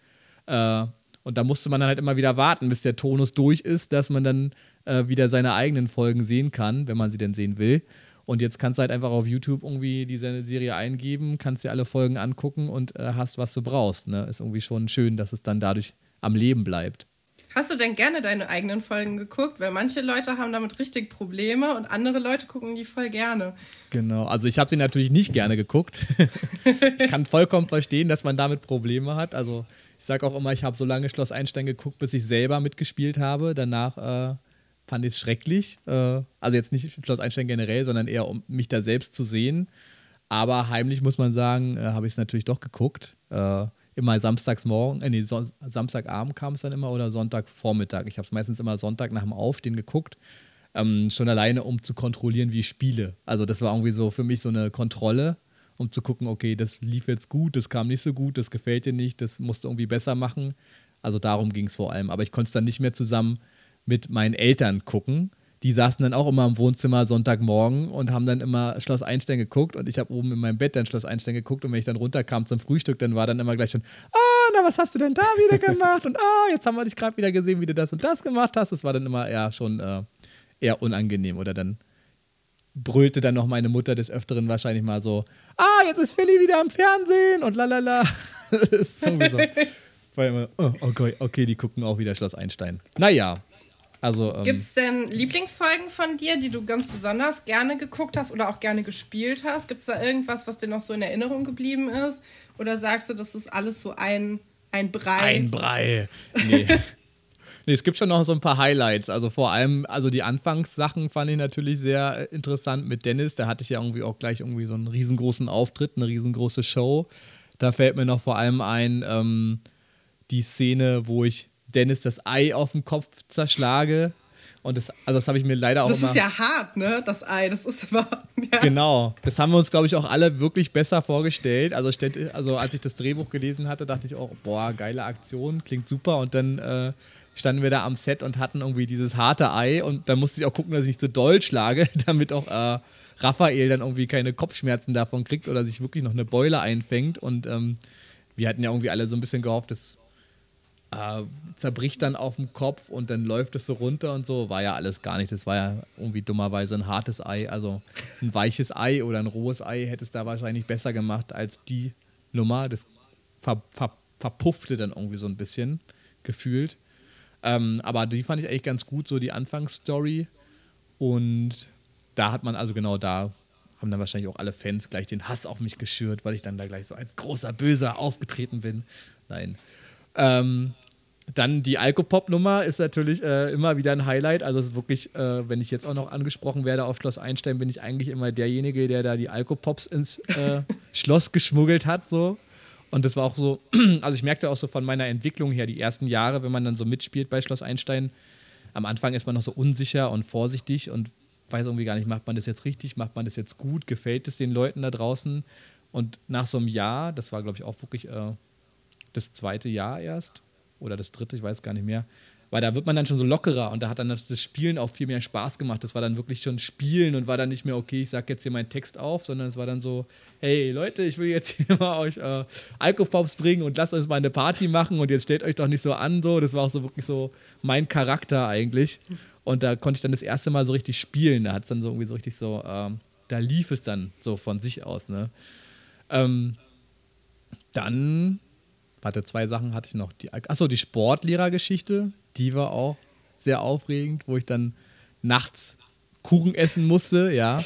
Äh, und da musste man dann halt immer wieder warten, bis der Tonus durch ist, dass man dann äh, wieder seine eigenen Folgen sehen kann, wenn man sie denn sehen will. Und jetzt kannst du halt einfach auf YouTube irgendwie diese Serie eingeben, kannst dir alle Folgen angucken und äh, hast, was du brauchst. Ne? Ist irgendwie schon schön, dass es dann dadurch am Leben bleibt. Hast du denn gerne deine eigenen Folgen geguckt? Weil manche Leute haben damit richtig Probleme und andere Leute gucken die voll gerne. Genau, also ich habe sie natürlich nicht gerne geguckt. ich kann vollkommen verstehen, dass man damit Probleme hat. Also ich sage auch immer, ich habe so lange Schloss Einstein geguckt, bis ich selber mitgespielt habe. Danach äh, fand ich es schrecklich. Äh, also jetzt nicht Schloss Einstein generell, sondern eher um mich da selbst zu sehen. Aber heimlich muss man sagen, äh, habe ich es natürlich doch geguckt. Äh, immer samstags morgen, äh, nee, so, Samstagabend kam es dann immer oder Sonntagvormittag. Ich habe es meistens immer Sonntag nach dem Aufstehen geguckt. Ähm, schon alleine, um zu kontrollieren, wie ich spiele. Also das war irgendwie so für mich so eine Kontrolle, um zu gucken, okay, das lief jetzt gut, das kam nicht so gut, das gefällt dir nicht, das musst du irgendwie besser machen. Also darum ging es vor allem. Aber ich konnte es dann nicht mehr zusammen mit meinen Eltern gucken, die saßen dann auch immer im Wohnzimmer Sonntagmorgen und haben dann immer Schloss Einstein geguckt und ich habe oben in meinem Bett dann Schloss Einstein geguckt und wenn ich dann runterkam zum Frühstück, dann war dann immer gleich schon, ah, na, was hast du denn da wieder gemacht? Und ah, jetzt haben wir dich gerade wieder gesehen, wie du das und das gemacht hast. Das war dann immer eher schon äh, eher unangenehm oder dann brüllte dann noch meine Mutter des Öfteren wahrscheinlich mal so, ah, jetzt ist Philly wieder am Fernsehen und lalala. das ist sowieso. Weil immer, oh, okay, okay, die gucken auch wieder Schloss Einstein. Naja, also, ähm, Gibt es denn Lieblingsfolgen von dir, die du ganz besonders gerne geguckt hast oder auch gerne gespielt hast? Gibt es da irgendwas, was dir noch so in Erinnerung geblieben ist? Oder sagst du, das ist alles so ein, ein Brei? Ein Brei. Nee. nee, es gibt schon noch so ein paar Highlights. Also vor allem, also die Anfangssachen fand ich natürlich sehr äh, interessant mit Dennis. Da hatte ich ja irgendwie auch gleich irgendwie so einen riesengroßen Auftritt, eine riesengroße Show. Da fällt mir noch vor allem ein, ähm, die Szene, wo ich Dennis das Ei auf dem Kopf zerschlage. Und das, also das habe ich mir leider auch das immer. Das ist ja hart, ne? Das Ei. Das ist aber. Ja. Genau. Das haben wir uns, glaube ich, auch alle wirklich besser vorgestellt. Also, also, als ich das Drehbuch gelesen hatte, dachte ich auch, boah, geile Aktion, klingt super. Und dann äh, standen wir da am Set und hatten irgendwie dieses harte Ei. Und dann musste ich auch gucken, dass ich nicht zu so doll schlage, damit auch äh, Raphael dann irgendwie keine Kopfschmerzen davon kriegt oder sich wirklich noch eine Beule einfängt. Und ähm, wir hatten ja irgendwie alle so ein bisschen gehofft, dass äh, zerbricht dann auf dem Kopf und dann läuft es so runter und so. War ja alles gar nicht. Das war ja irgendwie dummerweise ein hartes Ei. Also ein weiches Ei oder ein rohes Ei hätte es da wahrscheinlich besser gemacht als die Nummer. Das ver, ver, verpuffte dann irgendwie so ein bisschen gefühlt. Ähm, aber die fand ich eigentlich ganz gut, so die Anfangsstory. Und da hat man also genau da haben dann wahrscheinlich auch alle Fans gleich den Hass auf mich geschürt, weil ich dann da gleich so als großer Böser aufgetreten bin. Nein. Ähm, dann die Alkopop-Nummer ist natürlich äh, immer wieder ein Highlight. Also es ist wirklich, äh, wenn ich jetzt auch noch angesprochen werde auf Schloss Einstein, bin ich eigentlich immer derjenige, der da die Alkopops ins äh, Schloss geschmuggelt hat. So. Und das war auch so, also ich merkte auch so von meiner Entwicklung her, die ersten Jahre, wenn man dann so mitspielt bei Schloss Einstein, am Anfang ist man noch so unsicher und vorsichtig und weiß irgendwie gar nicht, macht man das jetzt richtig, macht man das jetzt gut, gefällt es den Leuten da draußen? Und nach so einem Jahr, das war glaube ich auch wirklich äh, das zweite Jahr erst oder das dritte, ich weiß gar nicht mehr. Weil da wird man dann schon so lockerer und da hat dann das Spielen auch viel mehr Spaß gemacht. Das war dann wirklich schon Spielen und war dann nicht mehr, okay, ich sag jetzt hier meinen Text auf, sondern es war dann so, hey Leute, ich will jetzt hier mal euch äh, Alkopops bringen und lasst uns mal eine Party machen und jetzt stellt euch doch nicht so an, so. Das war auch so wirklich so mein Charakter eigentlich. Und da konnte ich dann das erste Mal so richtig spielen. Da hat es dann so irgendwie so richtig so, ähm, da lief es dann so von sich aus, ne? Ähm, dann Warte, zwei Sachen hatte ich noch. Die, achso, die Sportlehrergeschichte, die war auch sehr aufregend, wo ich dann nachts Kuchen essen musste, ja.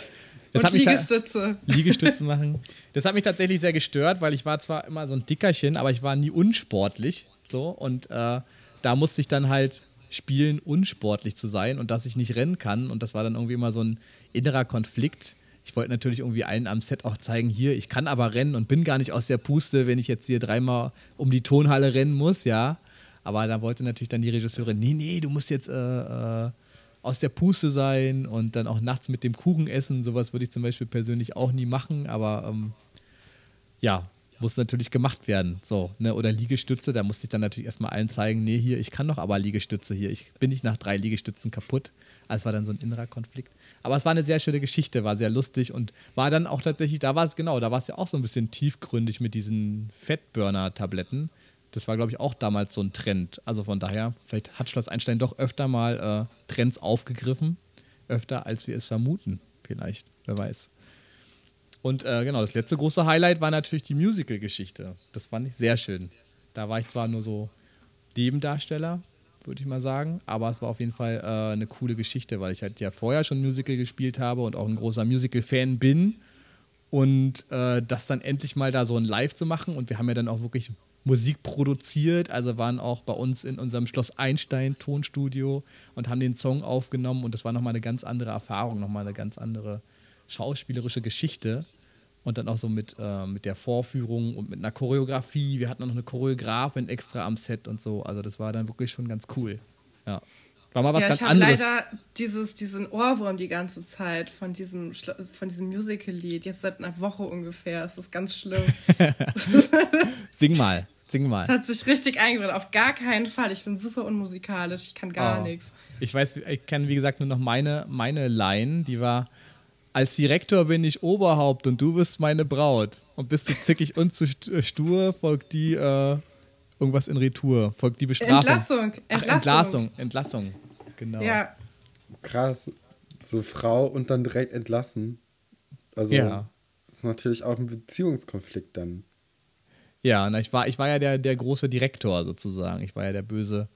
Das und Liegestütze. Liegestütze machen. Das hat mich tatsächlich sehr gestört, weil ich war zwar immer so ein Dickerchen, aber ich war nie unsportlich. So, und äh, da musste ich dann halt spielen, unsportlich zu sein und dass ich nicht rennen kann. Und das war dann irgendwie immer so ein innerer Konflikt. Ich wollte natürlich irgendwie allen am Set auch zeigen, hier, ich kann aber rennen und bin gar nicht aus der Puste, wenn ich jetzt hier dreimal um die Tonhalle rennen muss, ja. Aber da wollte natürlich dann die Regisseurin, nee, nee, du musst jetzt äh, äh, aus der Puste sein und dann auch nachts mit dem Kuchen essen. Sowas würde ich zum Beispiel persönlich auch nie machen, aber ähm, ja, muss natürlich gemacht werden. So, ne? Oder Liegestütze, da musste ich dann natürlich erstmal allen zeigen, nee, hier, ich kann doch aber Liegestütze hier. Ich bin nicht nach drei Liegestützen kaputt. Also war dann so ein innerer Konflikt. Aber es war eine sehr schöne Geschichte, war sehr lustig und war dann auch tatsächlich, da war es genau, da war es ja auch so ein bisschen tiefgründig mit diesen Fettburner-Tabletten. Das war, glaube ich, auch damals so ein Trend. Also von daher, vielleicht hat Schloss Einstein doch öfter mal äh, Trends aufgegriffen. Öfter, als wir es vermuten. Vielleicht, wer weiß. Und äh, genau, das letzte große Highlight war natürlich die Musical-Geschichte. Das fand ich sehr schön. Da war ich zwar nur so Nebendarsteller, würde ich mal sagen, aber es war auf jeden Fall äh, eine coole Geschichte, weil ich halt ja vorher schon Musical gespielt habe und auch ein großer Musical-Fan bin. Und äh, das dann endlich mal da so ein Live zu machen. Und wir haben ja dann auch wirklich Musik produziert, also waren auch bei uns in unserem Schloss Einstein Tonstudio und haben den Song aufgenommen. Und das war nochmal eine ganz andere Erfahrung, nochmal eine ganz andere schauspielerische Geschichte und dann auch so mit, äh, mit der Vorführung und mit einer Choreografie. Wir hatten noch eine Choreografin extra am Set und so, also das war dann wirklich schon ganz cool. Ja. War mal was ja, ganz ich anderes. Ich habe leider dieses, diesen Ohrwurm die ganze Zeit von diesem, von diesem Musical-Lied. Jetzt seit einer Woche ungefähr. Es ist ganz schlimm. Sing mal. Sing mal. Das hat sich richtig eingebrannt. Auf gar keinen Fall. Ich bin super unmusikalisch. Ich kann gar oh. nichts. Ich weiß, ich kenne wie gesagt nur noch meine, meine Line. Die war: Als Direktor bin ich Oberhaupt und du bist meine Braut. Und bist du zickig und zu äh, stur, folgt die äh, irgendwas in Retour. Folgt die Bestrafung. Entlassung. Entlassung. Ach, Entlassung. Entlassung. Genau. Ja. Krass. So Frau und dann direkt entlassen. Also, ja. das ist natürlich auch ein Beziehungskonflikt dann. Ja, na, ich, war, ich war ja der, der große Direktor sozusagen. Ich war ja der böse.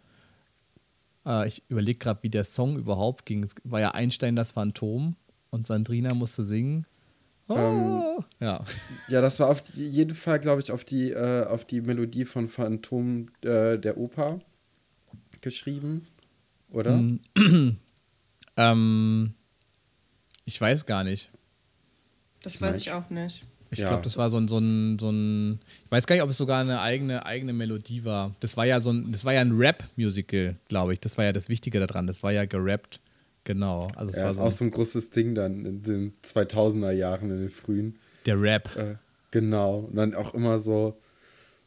Äh, ich überlege gerade, wie der Song überhaupt ging. Es war ja Einstein das Phantom und Sandrina musste singen. Oh, ähm, ja. ja, das war auf jeden Fall, glaube ich, auf die, äh, auf die Melodie von Phantom äh, der Oper geschrieben, oder? ähm, ich weiß gar nicht. Das ich weiß ich auch nicht. Ich ja. glaube, das war so ein, so, ein, so ein, ich weiß gar nicht, ob es sogar eine eigene, eigene Melodie war. Das war ja so ein, das war ja ein Rap-Musical, glaube ich. Das war ja das Wichtige daran. Das war ja gerappt. Genau. Also es ja, war so auch so ein großes Ding dann in den 2000er Jahren, in den frühen. Der Rap. Äh, genau. Und dann auch immer so,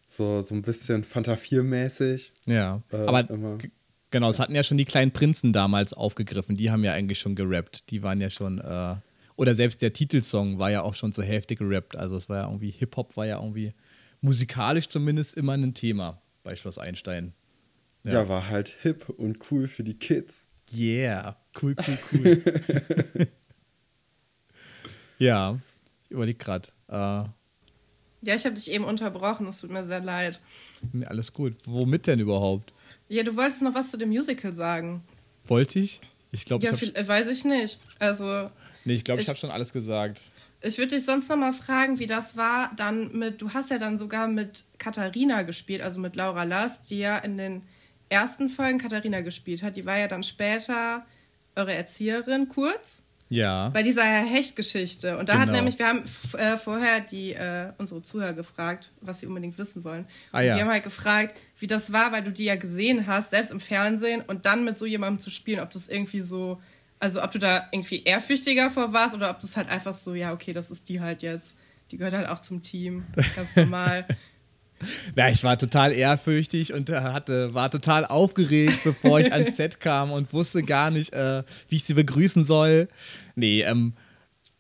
so, so ein bisschen Fanta 4-mäßig. Ja. Äh, Aber immer. genau, es hatten ja schon die kleinen Prinzen damals aufgegriffen. Die haben ja eigentlich schon gerappt. Die waren ja schon. Äh, oder selbst der Titelsong war ja auch schon zur Hälfte gerappt. Also es war ja irgendwie, Hip-Hop war ja irgendwie musikalisch zumindest immer ein Thema bei Schloss Einstein. Ja. ja, war halt hip und cool für die Kids. Yeah, cool, cool, cool. ja, ich überlege gerade. Äh, ja, ich habe dich eben unterbrochen, es tut mir sehr leid. Nee, alles gut. Womit denn überhaupt? Ja, du wolltest noch was zu dem Musical sagen. Wollte ich? Ich glaube, ja, ich weiß ich nicht. Also Nee, ich glaube, ich, ich habe schon alles gesagt. Ich würde dich sonst noch mal fragen, wie das war dann mit, du hast ja dann sogar mit Katharina gespielt, also mit Laura Last, die ja in den ersten Folgen Katharina gespielt hat. Die war ja dann später eure Erzieherin, kurz. Ja. Bei dieser Hecht-Geschichte. Und da genau. hat nämlich, wir haben äh, vorher die, äh, unsere Zuhörer gefragt, was sie unbedingt wissen wollen. Ah, ja. die haben halt gefragt, wie das war, weil du die ja gesehen hast, selbst im Fernsehen, und dann mit so jemandem zu spielen, ob das irgendwie so also ob du da irgendwie ehrfürchtiger vor warst oder ob das halt einfach so, ja, okay, das ist die halt jetzt. Die gehört halt auch zum Team. Ganz normal. Ja, ich war total ehrfürchtig und hatte, war total aufgeregt, bevor ich ans Set kam und wusste gar nicht, äh, wie ich sie begrüßen soll. Nee, ähm,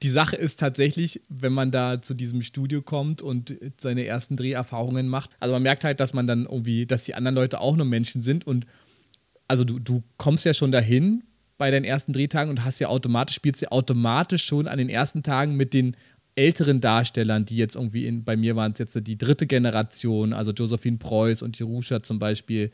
die Sache ist tatsächlich, wenn man da zu diesem Studio kommt und seine ersten Dreherfahrungen macht, also man merkt halt, dass man dann irgendwie, dass die anderen Leute auch nur Menschen sind und also du, du kommst ja schon dahin bei deinen ersten Drehtagen und hast ja automatisch, spielst ja automatisch schon an den ersten Tagen mit den älteren Darstellern, die jetzt irgendwie in, bei mir waren es jetzt die dritte Generation, also Josephine Preuß und Jerusha zum Beispiel,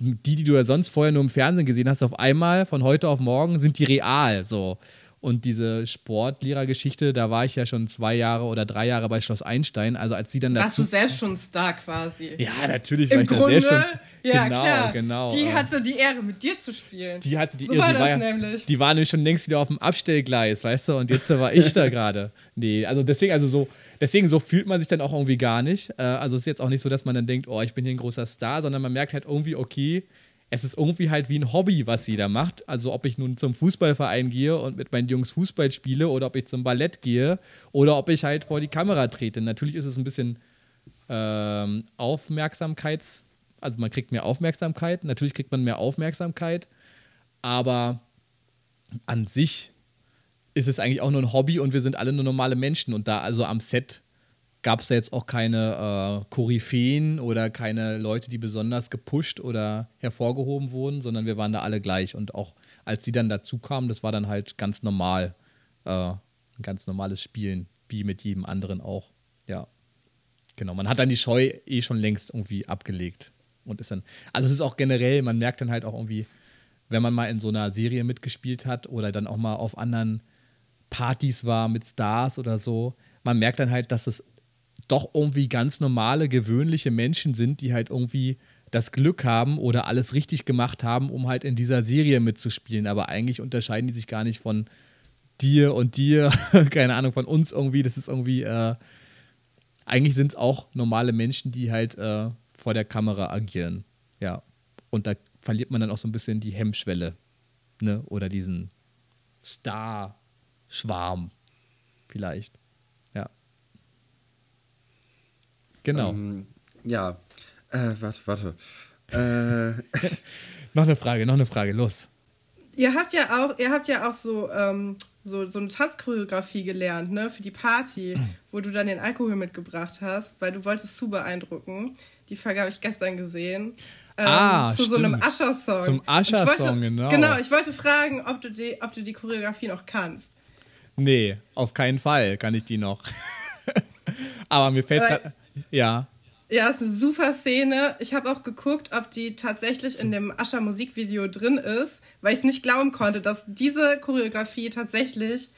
die, die du ja sonst vorher nur im Fernsehen gesehen hast, auf einmal von heute auf morgen sind die real so. Und diese Sportlehrergeschichte, da war ich ja schon zwei Jahre oder drei Jahre bei Schloss Einstein. Also als sie dann Warst dazu, du selbst schon Star quasi? Ja, natürlich Im Grunde, schon. Ja, genau, klar. genau. Die hatte die Ehre, mit dir zu spielen. Die hatte die so Ehre. War die, war ja, nämlich. die war nämlich schon längst wieder auf dem Abstellgleis, weißt du? Und jetzt war ich da gerade. Nee, also deswegen, also so, deswegen so fühlt man sich dann auch irgendwie gar nicht. Äh, also es ist jetzt auch nicht so, dass man dann denkt, oh, ich bin hier ein großer Star, sondern man merkt halt irgendwie, okay, es ist irgendwie halt wie ein Hobby, was da macht. Also ob ich nun zum Fußballverein gehe und mit meinen Jungs Fußball spiele oder ob ich zum Ballett gehe oder ob ich halt vor die Kamera trete. Natürlich ist es ein bisschen ähm, Aufmerksamkeits, also man kriegt mehr Aufmerksamkeit, natürlich kriegt man mehr Aufmerksamkeit, aber an sich ist es eigentlich auch nur ein Hobby und wir sind alle nur normale Menschen und da also am Set gab es da jetzt auch keine äh, Koryphäen oder keine Leute, die besonders gepusht oder hervorgehoben wurden, sondern wir waren da alle gleich. Und auch als sie dann dazu kamen, das war dann halt ganz normal, äh, ein ganz normales Spielen, wie mit jedem anderen auch. Ja, genau. Man hat dann die Scheu eh schon längst irgendwie abgelegt und ist dann, also es ist auch generell, man merkt dann halt auch irgendwie, wenn man mal in so einer Serie mitgespielt hat oder dann auch mal auf anderen Partys war mit Stars oder so, man merkt dann halt, dass es doch irgendwie ganz normale, gewöhnliche Menschen sind, die halt irgendwie das Glück haben oder alles richtig gemacht haben, um halt in dieser Serie mitzuspielen. Aber eigentlich unterscheiden die sich gar nicht von dir und dir, keine Ahnung, von uns irgendwie. Das ist irgendwie, äh, eigentlich sind es auch normale Menschen, die halt äh, vor der Kamera agieren. Ja. Und da verliert man dann auch so ein bisschen die Hemmschwelle. Ne? Oder diesen Star-Schwarm vielleicht. Genau. Ähm, ja, äh, warte, warte. Äh. noch eine Frage, noch eine Frage, los. Ihr habt ja auch, ihr habt ja auch so, ähm, so, so eine Tanzchoreografie gelernt, ne, für die Party, wo du dann den Alkohol mitgebracht hast, weil du wolltest zu beeindrucken. Die Frage habe ich gestern gesehen. Ähm, ah, zu stimmt. so einem Ascher-Song. Zum Ascher-Song, genau. Genau, ich wollte fragen, ob du, die, ob du die Choreografie noch kannst. Nee, auf keinen Fall kann ich die noch. Aber mir fällt es gerade. Ja. Ja, ist eine super Szene. Ich habe auch geguckt, ob die tatsächlich in dem Ascher Musikvideo drin ist, weil ich es nicht glauben konnte, dass diese Choreografie tatsächlich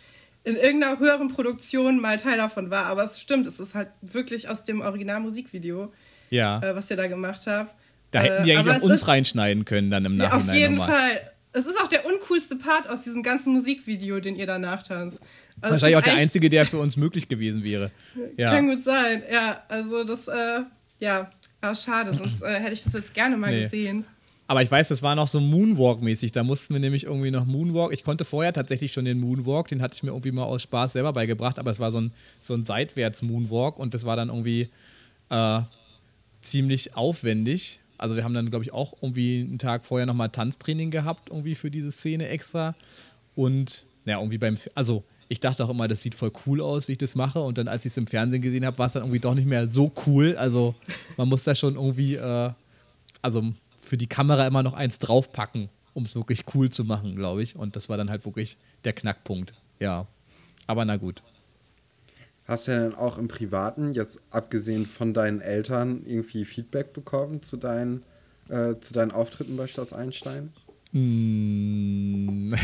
in irgendeiner höheren Produktion mal Teil davon war. Aber es stimmt, es ist halt wirklich aus dem Original-Musikvideo, ja. äh, was ihr da gemacht habt. Da hätten die äh, eigentlich auch uns ist, reinschneiden können dann im Nachhinein. Ja, auf jeden nochmal. Fall. Es ist auch der uncoolste Part aus diesem ganzen Musikvideo, den ihr danach tanzt. Also Wahrscheinlich auch der einzige, der für uns möglich gewesen wäre. Ja. Kann gut sein, ja. Also das, äh, ja, aber schade, sonst äh, hätte ich das jetzt gerne mal nee. gesehen. Aber ich weiß, das war noch so Moonwalk-mäßig. Da mussten wir nämlich irgendwie noch Moonwalk. Ich konnte vorher tatsächlich schon den Moonwalk, den hatte ich mir irgendwie mal aus Spaß selber beigebracht, aber es war so ein, so ein Seitwärts-Moonwalk und das war dann irgendwie äh, ziemlich aufwendig. Also wir haben dann, glaube ich, auch irgendwie einen Tag vorher nochmal Tanztraining gehabt, irgendwie für diese Szene extra. Und ja, irgendwie beim, also ich dachte auch immer, das sieht voll cool aus, wie ich das mache. Und dann, als ich es im Fernsehen gesehen habe, war es dann irgendwie doch nicht mehr so cool. Also man muss da schon irgendwie, äh, also für die Kamera immer noch eins draufpacken, um es wirklich cool zu machen, glaube ich. Und das war dann halt wirklich der Knackpunkt. Ja. Aber na gut. Hast du ja dann auch im Privaten, jetzt abgesehen von deinen Eltern, irgendwie Feedback bekommen zu deinen, äh, zu deinen Auftritten bei Schloss Einstein? Mm.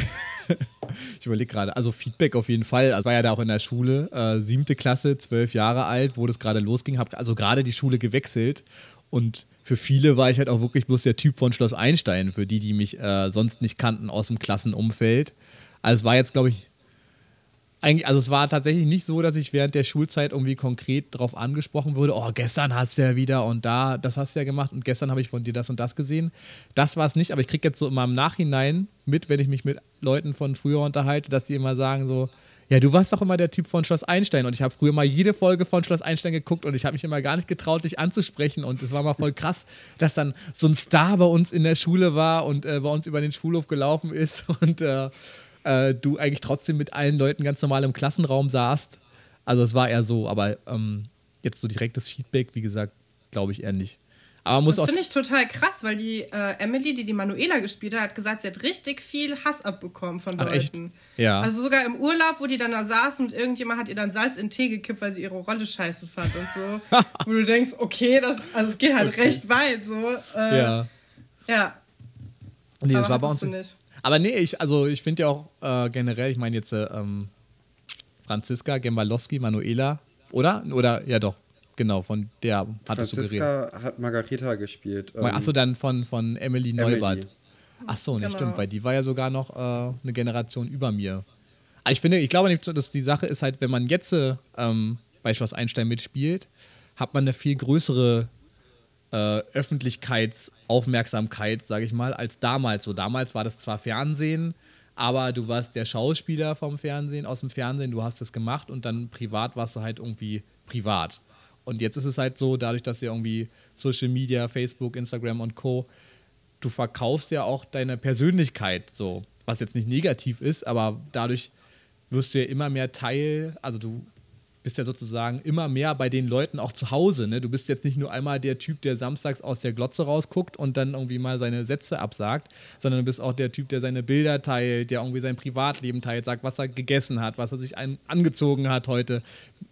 ich überlege gerade, also Feedback auf jeden Fall. Also war ja da auch in der Schule, äh, siebte Klasse, zwölf Jahre alt, wo das gerade losging, habe also gerade die Schule gewechselt und für viele war ich halt auch wirklich bloß der Typ von Schloss Einstein, für die, die mich äh, sonst nicht kannten aus dem Klassenumfeld. Also es war jetzt, glaube ich, eigentlich, also es war tatsächlich nicht so, dass ich während der Schulzeit irgendwie konkret darauf angesprochen wurde, oh, gestern hast du ja wieder und da, das hast du ja gemacht und gestern habe ich von dir das und das gesehen. Das war es nicht, aber ich kriege jetzt so immer im Nachhinein mit, wenn ich mich mit Leuten von früher unterhalte, dass die immer sagen so, ja, du warst doch immer der Typ von Schloss Einstein. Und ich habe früher mal jede Folge von Schloss Einstein geguckt und ich habe mich immer gar nicht getraut, dich anzusprechen. Und es war mal voll krass, dass dann so ein Star bei uns in der Schule war und äh, bei uns über den Schulhof gelaufen ist. Und äh, äh, du eigentlich trotzdem mit allen Leuten ganz normal im Klassenraum saßt. Also es war eher so, aber ähm, jetzt so direktes Feedback, wie gesagt, glaube ich eher nicht. Aber muss das finde ich total krass, weil die äh, Emily, die die Manuela gespielt hat, hat gesagt, sie hat richtig viel Hass abbekommen von Ach, Leuten. Echt? Ja. Also sogar im Urlaub, wo die dann da saßen und irgendjemand hat ihr dann Salz in Tee gekippt, weil sie ihre Rolle scheiße fand und so. wo du denkst, okay, das, also es geht halt okay. recht weit so. Äh, ja. Ja. Nee, das war bei uns nicht. Aber nee, ich, also ich finde ja auch äh, generell, ich meine jetzt äh, ähm, Franziska Gembalowski, Manuela, oder? Oder, ja doch, genau, von der hattest Franziska du geredet. hat Margarita gespielt. Ähm, Achso, dann von, von Emily Neubert. Achso, ne, genau. stimmt, weil die war ja sogar noch äh, eine Generation über mir. Aber ich finde, ich glaube nicht, dass die Sache ist halt, wenn man jetzt ähm, bei Schloss Einstein mitspielt, hat man eine viel größere äh, Öffentlichkeitsaufmerksamkeit, sage ich mal, als damals. So damals war das zwar Fernsehen, aber du warst der Schauspieler vom Fernsehen, aus dem Fernsehen, du hast es gemacht und dann privat warst du halt irgendwie privat. Und jetzt ist es halt so, dadurch, dass ja irgendwie Social Media, Facebook, Instagram und Co., du verkaufst ja auch deine Persönlichkeit so, was jetzt nicht negativ ist, aber dadurch wirst du ja immer mehr Teil, also du bist ja sozusagen immer mehr bei den Leuten auch zu Hause. Ne? Du bist jetzt nicht nur einmal der Typ, der samstags aus der Glotze rausguckt und dann irgendwie mal seine Sätze absagt, sondern du bist auch der Typ, der seine Bilder teilt, der irgendwie sein Privatleben teilt, sagt, was er gegessen hat, was er sich angezogen hat heute,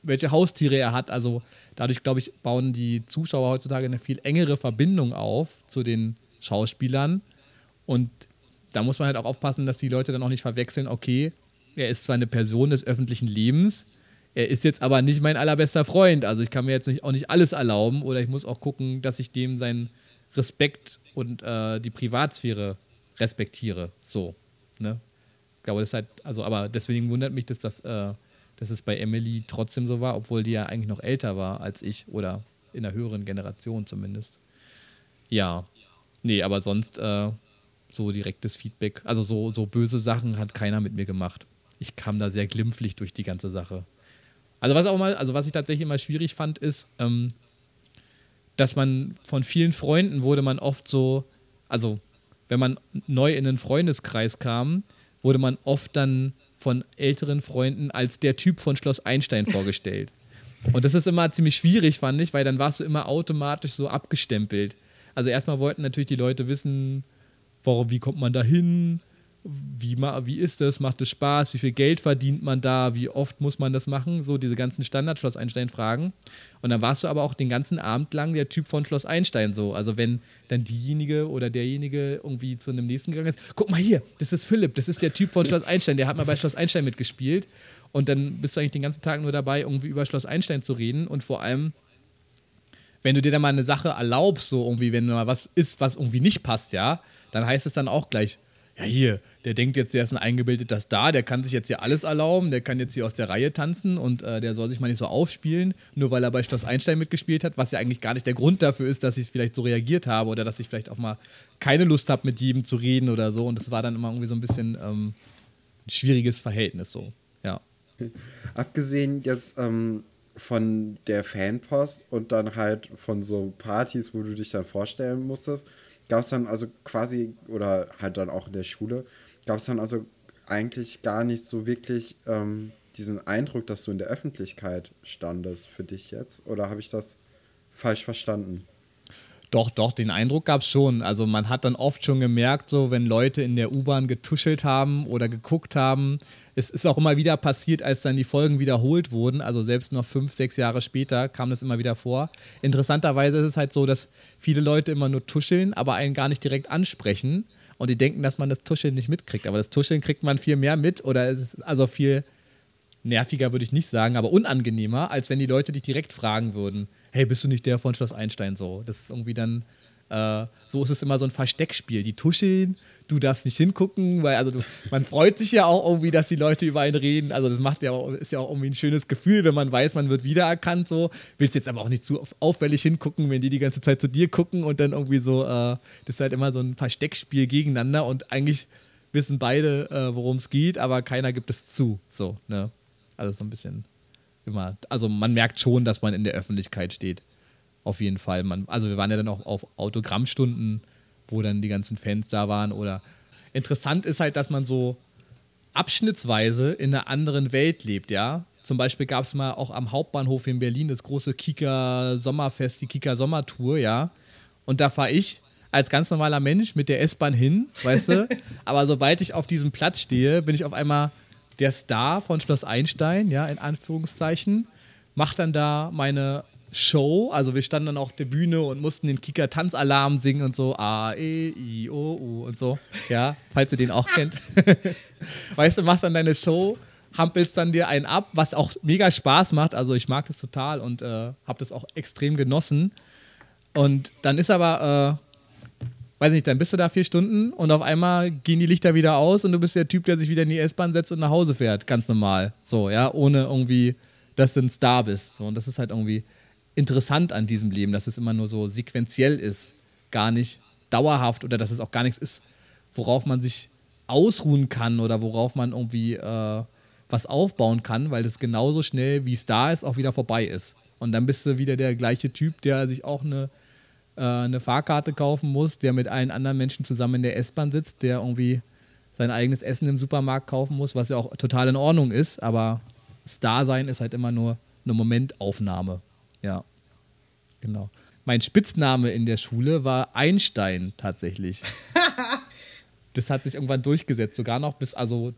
welche Haustiere er hat. Also dadurch, glaube ich, bauen die Zuschauer heutzutage eine viel engere Verbindung auf zu den Schauspielern. Und da muss man halt auch aufpassen, dass die Leute dann auch nicht verwechseln, okay, er ist zwar eine Person des öffentlichen Lebens, er ist jetzt aber nicht mein allerbester Freund. Also ich kann mir jetzt nicht, auch nicht alles erlauben oder ich muss auch gucken, dass ich dem seinen Respekt und äh, die Privatsphäre respektiere. So. Ne? Ich glaube, das ist halt, also, aber deswegen wundert mich, dass das, äh, dass es bei Emily trotzdem so war, obwohl die ja eigentlich noch älter war als ich oder in einer höheren Generation zumindest. Ja. Nee, aber sonst äh, so direktes Feedback, also so, so böse Sachen hat keiner mit mir gemacht. Ich kam da sehr glimpflich durch die ganze Sache. Also was auch mal, also was ich tatsächlich immer schwierig fand, ist, ähm, dass man von vielen Freunden wurde man oft so, also wenn man neu in den Freundeskreis kam, wurde man oft dann von älteren Freunden als der Typ von Schloss Einstein vorgestellt. Und das ist immer ziemlich schwierig, fand ich, weil dann warst du immer automatisch so abgestempelt. Also erstmal wollten natürlich die Leute wissen, warum, wie kommt man da hin, wie, wie ist das, macht es Spaß, wie viel Geld verdient man da, wie oft muss man das machen, so diese ganzen Standard-Schloss Einstein-Fragen. Und dann warst du aber auch den ganzen Abend lang der Typ von Schloss Einstein so. Also wenn dann diejenige oder derjenige irgendwie zu einem nächsten gegangen ist, guck mal hier, das ist Philipp, das ist der Typ von Schloss Einstein, der hat mal bei Schloss Einstein mitgespielt. Und dann bist du eigentlich den ganzen Tag nur dabei, irgendwie über Schloss Einstein zu reden und vor allem wenn du dir dann mal eine Sache erlaubst, so irgendwie, wenn mal was ist, was irgendwie nicht passt, ja, dann heißt es dann auch gleich, ja hier, der denkt jetzt, der ist ein eingebildeter Star, der kann sich jetzt hier alles erlauben, der kann jetzt hier aus der Reihe tanzen und äh, der soll sich mal nicht so aufspielen, nur weil er bei Schloss Einstein mitgespielt hat, was ja eigentlich gar nicht der Grund dafür ist, dass ich vielleicht so reagiert habe oder dass ich vielleicht auch mal keine Lust habe, mit jedem zu reden oder so. Und das war dann immer irgendwie so ein bisschen ähm, ein schwieriges Verhältnis so, ja. Abgesehen jetzt ähm, von der Fanpost und dann halt von so Partys, wo du dich dann vorstellen musstest, gab es dann also quasi, oder halt dann auch in der Schule, gab es dann also eigentlich gar nicht so wirklich ähm, diesen Eindruck, dass du in der Öffentlichkeit standest für dich jetzt? Oder habe ich das falsch verstanden? Doch, doch, den Eindruck gab es schon. Also man hat dann oft schon gemerkt, so wenn Leute in der U-Bahn getuschelt haben oder geguckt haben. Es ist auch immer wieder passiert, als dann die Folgen wiederholt wurden. Also selbst noch fünf, sechs Jahre später kam das immer wieder vor. Interessanterweise ist es halt so, dass viele Leute immer nur tuscheln, aber einen gar nicht direkt ansprechen. Und die denken, dass man das Tuscheln nicht mitkriegt. Aber das Tuscheln kriegt man viel mehr mit oder es ist also viel nerviger, würde ich nicht sagen, aber unangenehmer, als wenn die Leute dich direkt fragen würden hey, bist du nicht der von Schloss Einstein so? Das ist irgendwie dann, äh, so ist es immer so ein Versteckspiel. Die tuscheln, du darfst nicht hingucken, weil also du, man freut sich ja auch irgendwie, dass die Leute über einen reden. Also das macht ja auch, ist ja auch irgendwie ein schönes Gefühl, wenn man weiß, man wird wiedererkannt so. Willst jetzt aber auch nicht zu auffällig hingucken, wenn die die ganze Zeit zu dir gucken und dann irgendwie so, äh, das ist halt immer so ein Versteckspiel gegeneinander und eigentlich wissen beide, äh, worum es geht, aber keiner gibt es zu. So, ne? Also so ein bisschen immer, also man merkt schon, dass man in der Öffentlichkeit steht. Auf jeden Fall. Man, also wir waren ja dann auch auf Autogrammstunden, wo dann die ganzen Fans da waren. Oder interessant ist halt, dass man so abschnittsweise in einer anderen Welt lebt, ja. Zum Beispiel gab es mal auch am Hauptbahnhof in Berlin das große Kika Sommerfest, die Kika Sommertour, ja. Und da fahre ich als ganz normaler Mensch mit der S-Bahn hin, weißt du. Aber sobald ich auf diesem Platz stehe, bin ich auf einmal der Star von Schloss Einstein, ja, in Anführungszeichen, macht dann da meine Show. Also wir standen dann auf der Bühne und mussten den Kika-Tanzalarm singen und so. A, E, I, O, U und so. Ja, falls ihr den auch kennt. weißt du, machst dann deine Show, hampelst dann dir einen ab, was auch mega Spaß macht. Also ich mag das total und äh, habe das auch extrem genossen. Und dann ist aber, äh, weiß nicht, dann bist du da vier Stunden und auf einmal gehen die Lichter wieder aus und du bist der Typ, der sich wieder in die S-Bahn setzt und nach Hause fährt. Ganz normal. So, ja, ohne irgendwie, dass du ein Star bist. So, und das ist halt irgendwie interessant an diesem Leben, dass es immer nur so sequenziell ist, gar nicht dauerhaft oder dass es auch gar nichts ist, worauf man sich ausruhen kann oder worauf man irgendwie äh, was aufbauen kann, weil das genauso schnell, wie es da ist, auch wieder vorbei ist. Und dann bist du wieder der gleiche Typ, der sich auch eine, äh, eine Fahrkarte kaufen muss, der mit allen anderen Menschen zusammen in der S-Bahn sitzt, der irgendwie sein eigenes Essen im Supermarkt kaufen muss, was ja auch total in Ordnung ist, aber Star sein ist halt immer nur eine Momentaufnahme. Ja, genau. Mein Spitzname in der Schule war Einstein tatsächlich. das hat sich irgendwann durchgesetzt, sogar noch bis, also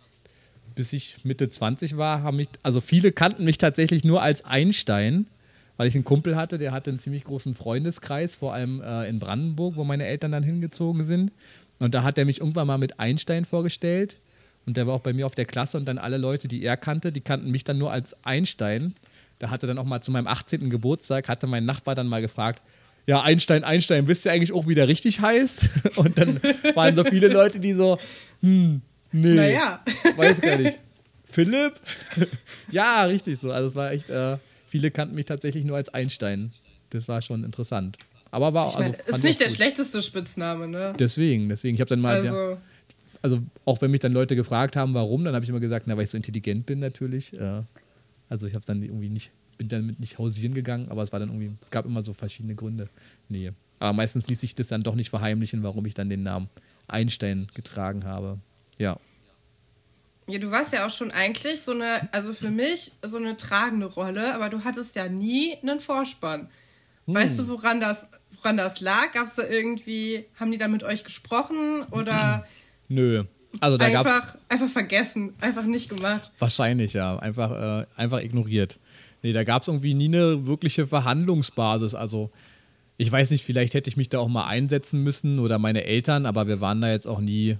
bis ich Mitte 20 war, haben mich, also viele kannten mich tatsächlich nur als Einstein, weil ich einen Kumpel hatte, der hatte einen ziemlich großen Freundeskreis, vor allem äh, in Brandenburg, wo meine Eltern dann hingezogen sind. Und da hat er mich irgendwann mal mit Einstein vorgestellt. Und der war auch bei mir auf der Klasse und dann alle Leute, die er kannte, die kannten mich dann nur als Einstein. Da hatte dann auch mal zu meinem 18. Geburtstag, hatte mein Nachbar dann mal gefragt, ja, Einstein, Einstein, wisst ihr eigentlich auch, wie der richtig heißt? Und dann waren so viele Leute, die so, hm, nee, naja. weiß gar nicht. Philipp? ja, richtig so. Also es war echt, äh, viele kannten mich tatsächlich nur als Einstein. Das war schon interessant. Aber war mein, also, ist nicht der schlechteste Spitzname, ne? Deswegen, deswegen. Ich habe dann mal, also, der, also auch wenn mich dann Leute gefragt haben, warum, dann habe ich immer gesagt, na, weil ich so intelligent bin natürlich. Äh, also ich habe dann irgendwie nicht, bin damit nicht hausieren gegangen, aber es war dann irgendwie, es gab immer so verschiedene Gründe. Nee. Aber meistens ließ sich das dann doch nicht verheimlichen, warum ich dann den Namen Einstein getragen habe. Ja. Ja, du warst ja auch schon eigentlich so eine, also für mich so eine tragende Rolle, aber du hattest ja nie einen Vorspann. Hm. Weißt du, woran das, woran das lag? Gab es da irgendwie, haben die da mit euch gesprochen oder? Nö. Also da einfach, gab's einfach vergessen, einfach nicht gemacht. Wahrscheinlich, ja. Einfach, äh, einfach ignoriert. Nee, da gab es irgendwie nie eine wirkliche Verhandlungsbasis. Also ich weiß nicht, vielleicht hätte ich mich da auch mal einsetzen müssen oder meine Eltern, aber wir waren da jetzt auch nie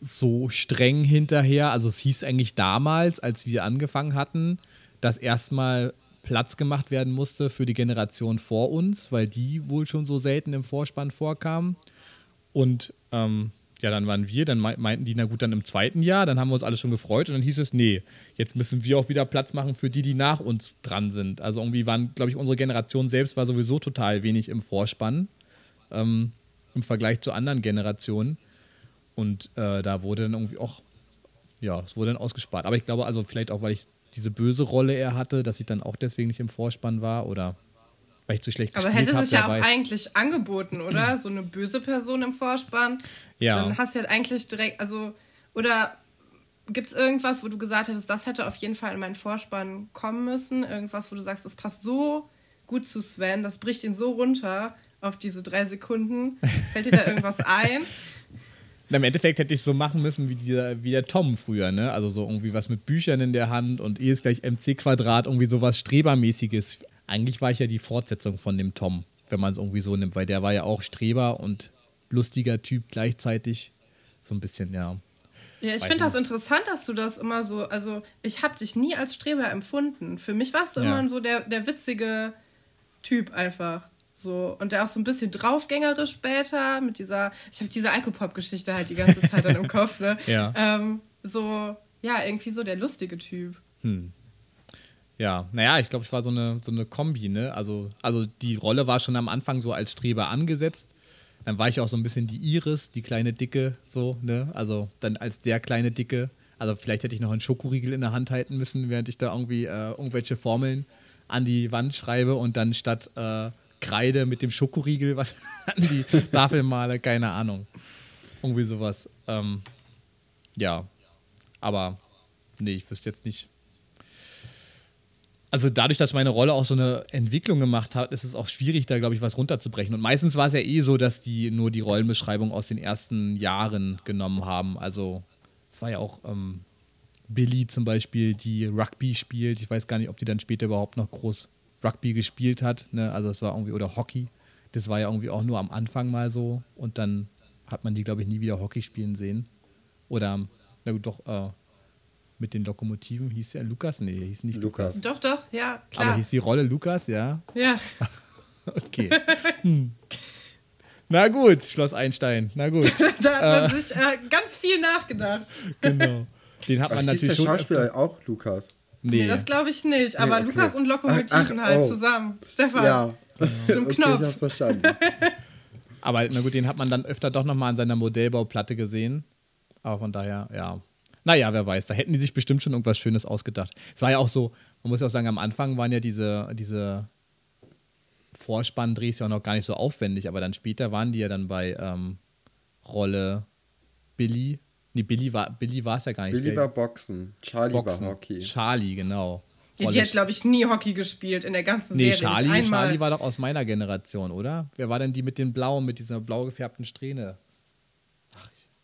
so streng hinterher. Also es hieß eigentlich damals, als wir angefangen hatten, dass erstmal Platz gemacht werden musste für die Generation vor uns, weil die wohl schon so selten im Vorspann vorkamen. Und ähm, ja, dann waren wir, dann meinten die, na gut, dann im zweiten Jahr, dann haben wir uns alle schon gefreut und dann hieß es, nee, jetzt müssen wir auch wieder Platz machen für die, die nach uns dran sind. Also irgendwie waren, glaube ich, unsere Generation selbst war sowieso total wenig im Vorspann ähm, im Vergleich zu anderen Generationen. Und äh, da wurde dann irgendwie auch, ja, es wurde dann ausgespart. Aber ich glaube, also vielleicht auch, weil ich diese böse Rolle eher hatte, dass ich dann auch deswegen nicht im Vorspann war oder weil ich zu schlecht Aber gespielt hätte sich ja auch eigentlich angeboten, oder? So eine böse Person im Vorspann. Ja. Dann hast du halt eigentlich direkt, also, oder gibt es irgendwas, wo du gesagt hättest, das hätte auf jeden Fall in meinen Vorspann kommen müssen? Irgendwas, wo du sagst, das passt so gut zu Sven, das bricht ihn so runter auf diese drei Sekunden. Fällt dir da irgendwas ein? Im Endeffekt hätte ich es so machen müssen wie, dieser, wie der Tom früher, ne? Also so irgendwie was mit Büchern in der Hand und E ist gleich MC Quadrat, irgendwie sowas Strebermäßiges eigentlich war ich ja die Fortsetzung von dem Tom, wenn man es irgendwie so nimmt, weil der war ja auch Streber und lustiger Typ gleichzeitig. So ein bisschen, ja. Ja, ich finde das interessant, dass du das immer so, also ich habe dich nie als Streber empfunden. Für mich warst du ja. immer so der, der witzige Typ einfach. So, und der auch so ein bisschen draufgängerisch später mit dieser, ich habe diese Alkopop-Geschichte halt die ganze Zeit dann im Kopf, ne? Ja. Ähm, so, ja, irgendwie so der lustige Typ. Hm. Ja, naja, ich glaube, ich war so eine, so eine Kombi, ne? Also, also die Rolle war schon am Anfang so als Streber angesetzt. Dann war ich auch so ein bisschen die Iris, die kleine Dicke, so, ne? Also dann als der kleine Dicke. Also vielleicht hätte ich noch einen Schokoriegel in der Hand halten müssen, während ich da irgendwie äh, irgendwelche Formeln an die Wand schreibe und dann statt äh, Kreide mit dem Schokoriegel was an die Tafel male, keine Ahnung. Irgendwie sowas. Ähm, ja, aber nee, ich wüsste jetzt nicht, also dadurch, dass meine Rolle auch so eine Entwicklung gemacht hat, ist es auch schwierig, da, glaube ich, was runterzubrechen. Und meistens war es ja eh so, dass die nur die Rollenbeschreibung aus den ersten Jahren genommen haben. Also es war ja auch ähm, Billy zum Beispiel, die Rugby spielt. Ich weiß gar nicht, ob die dann später überhaupt noch groß Rugby gespielt hat. Ne? Also es war irgendwie, oder Hockey. Das war ja irgendwie auch nur am Anfang mal so. Und dann hat man die, glaube ich, nie wieder Hockey spielen sehen. Oder, na gut, doch, äh, mit den Lokomotiven hieß der Lukas? Nee, hieß nicht Lukas. Lukas. Doch, doch, ja, klar. Aber hieß die Rolle Lukas, ja? Ja. okay. Hm. Na gut, Schloss Einstein. Na gut. da hat man äh, sich äh, ganz viel nachgedacht. genau. Den hat man Ach, natürlich hieß der Schauspieler auch Lukas. Nee, nee das glaube ich nicht. Aber nee, okay. Lukas und Lokomotiven ach, ach, halt oh. zusammen. Stefan. Ja. Zum okay, Knopf. Ich hab's verstanden. Aber na gut, den hat man dann öfter doch nochmal an seiner Modellbauplatte gesehen. Aber von daher, ja. Naja, wer weiß, da hätten die sich bestimmt schon irgendwas Schönes ausgedacht. Es war ja auch so, man muss ja auch sagen, am Anfang waren ja diese, diese Vorspann-Drehs ja auch noch gar nicht so aufwendig, aber dann später waren die ja dann bei ähm, Rolle Billy. Nee, Billy war Billy es ja gar nicht. Billy war Boxen, Charlie Boxen. war Hockey. Charlie, genau. Ja, die hat, glaube ich, nie Hockey gespielt in der ganzen nee, Serie. Charlie. Charlie war doch aus meiner Generation, oder? Wer war denn die mit den blauen, mit dieser blau gefärbten Strähne?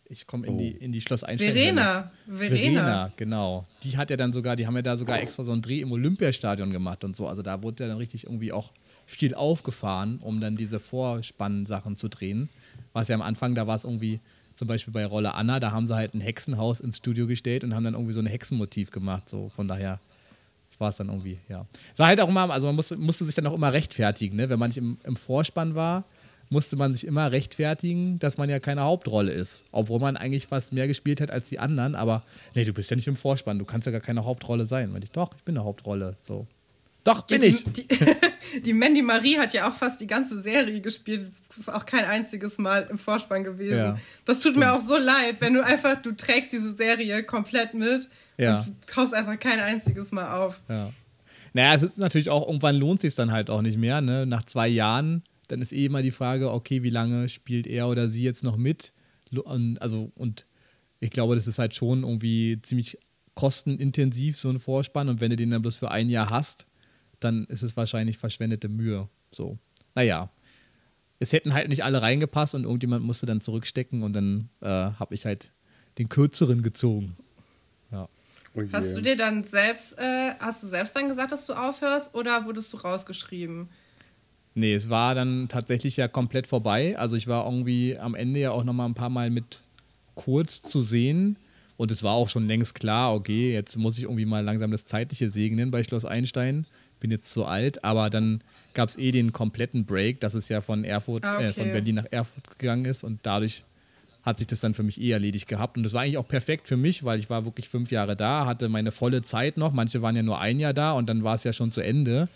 Ich komme in, oh. die, in die Schloss Verena. Verena. Verena, genau. Die hat ja dann sogar, die haben ja da sogar extra so einen Dreh im Olympiastadion gemacht und so. Also da wurde ja dann richtig irgendwie auch viel aufgefahren, um dann diese Vorspannsachen zu drehen. Was ja am Anfang, da war es irgendwie, zum Beispiel bei Rolle Anna, da haben sie halt ein Hexenhaus ins Studio gestellt und haben dann irgendwie so ein Hexenmotiv gemacht. So, von daher war es dann irgendwie, ja. Es war halt auch immer, also man musste, musste sich dann auch immer rechtfertigen, ne? Wenn man nicht im, im Vorspann war, musste man sich immer rechtfertigen, dass man ja keine Hauptrolle ist. Obwohl man eigentlich fast mehr gespielt hat als die anderen, aber nee, du bist ja nicht im Vorspann, du kannst ja gar keine Hauptrolle sein. Und ich, doch, ich bin eine Hauptrolle. So. Doch, bin ja, die, ich. Die, die, Mandy Marie hat ja auch fast die ganze Serie gespielt. Ist auch kein einziges Mal im Vorspann gewesen. Ja, das tut stimmt. mir auch so leid, wenn du einfach, du trägst diese Serie komplett mit ja. und du tauchst einfach kein einziges Mal auf. Ja. Naja, es ist natürlich auch, irgendwann lohnt sich dann halt auch nicht mehr. Ne? Nach zwei Jahren, dann ist eh immer die Frage, okay, wie lange spielt er oder sie jetzt noch mit? Also, und ich glaube, das ist halt schon irgendwie ziemlich kostenintensiv, so ein Vorspann. Und wenn du den dann bloß für ein Jahr hast, dann ist es wahrscheinlich verschwendete Mühe. So. Naja. Es hätten halt nicht alle reingepasst und irgendjemand musste dann zurückstecken und dann äh, habe ich halt den kürzeren gezogen. Ja. Oh hast du dir dann selbst, äh, hast du selbst dann gesagt, dass du aufhörst oder wurdest du rausgeschrieben? Nee, es war dann tatsächlich ja komplett vorbei. Also ich war irgendwie am Ende ja auch noch mal ein paar Mal mit kurz zu sehen. Und es war auch schon längst klar, okay, jetzt muss ich irgendwie mal langsam das Zeitliche segnen bei Schloss Einstein bin jetzt zu alt, aber dann gab es eh den kompletten Break, dass es ja von Erfurt, ah, okay. äh, von Berlin nach Erfurt gegangen ist und dadurch hat sich das dann für mich eh erledigt gehabt. Und das war eigentlich auch perfekt für mich, weil ich war wirklich fünf Jahre da, hatte meine volle Zeit noch. Manche waren ja nur ein Jahr da und dann war es ja schon zu Ende.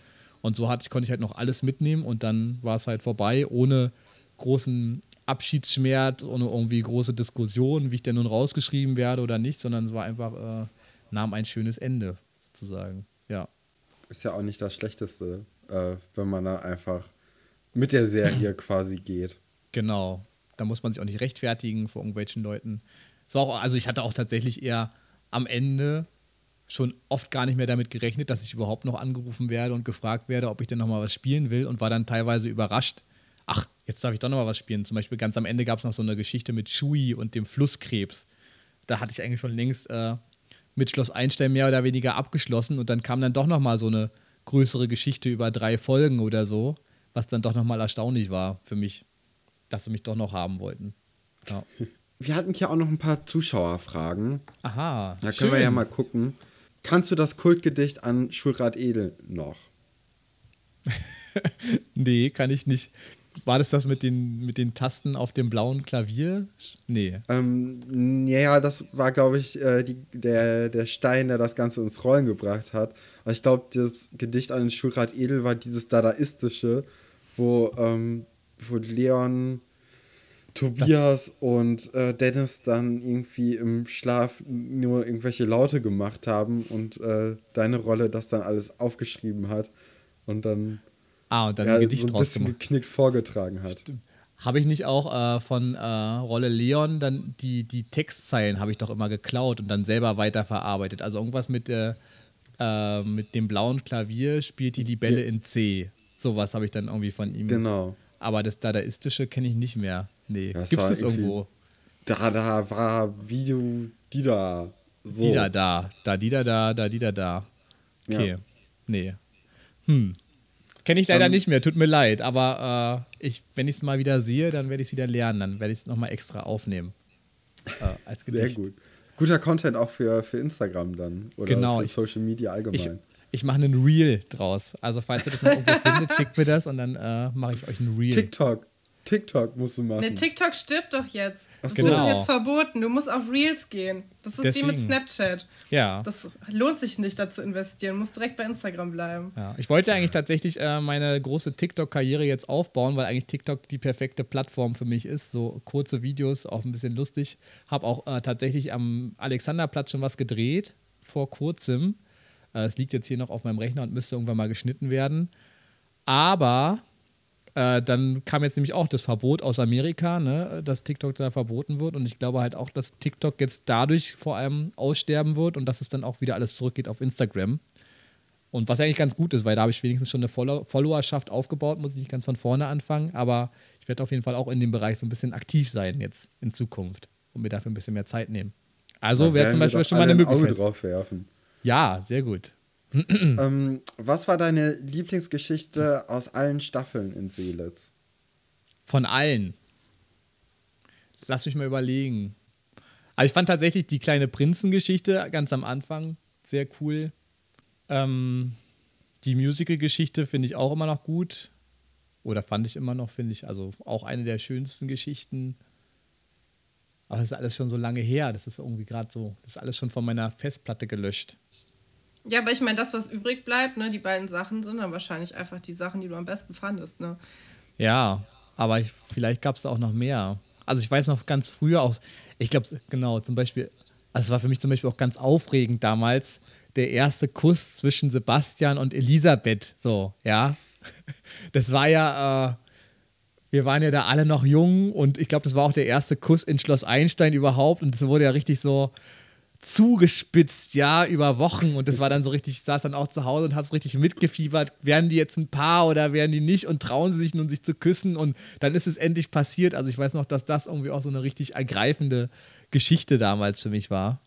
Und so hatte, konnte ich halt noch alles mitnehmen und dann war es halt vorbei, ohne großen Abschiedsschmerz, ohne irgendwie große Diskussionen, wie ich denn nun rausgeschrieben werde oder nicht, sondern es war einfach, äh, nahm ein schönes Ende sozusagen. Ja ist ja auch nicht das Schlechteste, äh, wenn man da einfach mit der Serie quasi geht. Genau. Da muss man sich auch nicht rechtfertigen vor irgendwelchen Leuten. So auch, also ich hatte auch tatsächlich eher am Ende schon oft gar nicht mehr damit gerechnet, dass ich überhaupt noch angerufen werde und gefragt werde, ob ich denn noch mal was spielen will und war dann teilweise überrascht. Ach, jetzt darf ich doch noch mal was spielen. Zum Beispiel ganz am Ende gab es noch so eine Geschichte mit Shui und dem Flusskrebs. Da hatte ich eigentlich schon längst äh, mit Schloss Einstein mehr oder weniger abgeschlossen und dann kam dann doch noch mal so eine größere Geschichte über drei Folgen oder so, was dann doch noch mal erstaunlich war für mich, dass sie mich doch noch haben wollten. Ja. Wir hatten hier auch noch ein paar Zuschauerfragen. Aha. Da können schön. wir ja mal gucken. Kannst du das Kultgedicht an Schulrat Edel noch? nee, kann ich nicht. War das das mit den, mit den Tasten auf dem blauen Klavier? Nee. Ähm, ja, das war, glaube ich, äh, die, der, der Stein, der das Ganze ins Rollen gebracht hat. Aber ich glaube, das Gedicht an den Schulrat Edel war dieses Dadaistische, wo, ähm, wo Leon, Tobias und äh, Dennis dann irgendwie im Schlaf nur irgendwelche Laute gemacht haben und äh, deine Rolle das dann alles aufgeschrieben hat. Und dann Ah, und dann ja, ein Gedicht so ein bisschen geknickt vorgetragen hat. Habe ich nicht auch äh, von äh, Rolle Leon dann die, die Textzeilen habe ich doch immer geklaut und dann selber weiterverarbeitet. Also irgendwas mit, äh, äh mit dem blauen Klavier spielt die Libelle in C. Sowas habe ich dann irgendwie von ihm. Genau. Aber das Dadaistische kenne ich nicht mehr. Nee. Gibt es das irgendwo? Da, da war Video, die da. So. Die da, da. Da, die da, da, da, die da, da. Okay. Ja. Nee. Hm. Kenne ich leider um, nicht mehr, tut mir leid. Aber äh, ich, wenn ich es mal wieder sehe, dann werde ich es wieder lernen. Dann werde ich es nochmal extra aufnehmen. Äh, als Gedicht. Sehr gut. Guter Content auch für, für Instagram dann. Oder genau, für Social Media allgemein. Ich, ich mache einen Reel draus. Also, falls ihr das noch irgendwo findet, schickt mir das und dann äh, mache ich euch einen Reel. TikTok. TikTok musst du machen. Ne, TikTok stirbt doch jetzt. Das genau. wird doch jetzt verboten. Du musst auf Reels gehen. Das ist Deswegen. wie mit Snapchat. Ja. Das lohnt sich nicht, da zu investieren. Du musst direkt bei Instagram bleiben. Ja. Ich wollte eigentlich tatsächlich äh, meine große TikTok-Karriere jetzt aufbauen, weil eigentlich TikTok die perfekte Plattform für mich ist. So kurze Videos, auch ein bisschen lustig. Habe auch äh, tatsächlich am Alexanderplatz schon was gedreht, vor kurzem. Äh, es liegt jetzt hier noch auf meinem Rechner und müsste irgendwann mal geschnitten werden. Aber äh, dann kam jetzt nämlich auch das Verbot aus Amerika, ne, dass TikTok da verboten wird. Und ich glaube halt auch, dass TikTok jetzt dadurch vor allem aussterben wird und dass es dann auch wieder alles zurückgeht auf Instagram. Und was eigentlich ganz gut ist, weil da habe ich wenigstens schon eine Follow Followerschaft aufgebaut, muss ich nicht ganz von vorne anfangen. Aber ich werde auf jeden Fall auch in dem Bereich so ein bisschen aktiv sein jetzt in Zukunft und mir dafür ein bisschen mehr Zeit nehmen. Also wäre zum Beispiel schon mal eine Möglichkeit. Auge drauf werfen. Ja, sehr gut. ähm, was war deine Lieblingsgeschichte aus allen Staffeln in Seelitz? Von allen. Lass mich mal überlegen. Aber ich fand tatsächlich die kleine Prinzengeschichte ganz am Anfang sehr cool. Ähm, die Musical-Geschichte finde ich auch immer noch gut. Oder fand ich immer noch, finde ich. Also auch eine der schönsten Geschichten. Aber das ist alles schon so lange her. Das ist irgendwie gerade so, das ist alles schon von meiner Festplatte gelöscht. Ja, aber ich meine, das, was übrig bleibt, ne, die beiden Sachen sind dann wahrscheinlich einfach die Sachen, die du am besten fandest, ne? Ja, aber ich, vielleicht gab es da auch noch mehr. Also ich weiß noch ganz früher auch, ich glaube, genau, zum Beispiel, also es war für mich zum Beispiel auch ganz aufregend damals, der erste Kuss zwischen Sebastian und Elisabeth, so, ja. Das war ja, äh, wir waren ja da alle noch jung und ich glaube, das war auch der erste Kuss in Schloss Einstein überhaupt und es wurde ja richtig so, zugespitzt, ja, über Wochen. Und das war dann so richtig, ich saß dann auch zu Hause und hat so richtig mitgefiebert. Werden die jetzt ein Paar oder werden die nicht? Und trauen sie sich nun, sich zu küssen? Und dann ist es endlich passiert. Also ich weiß noch, dass das irgendwie auch so eine richtig ergreifende Geschichte damals für mich war.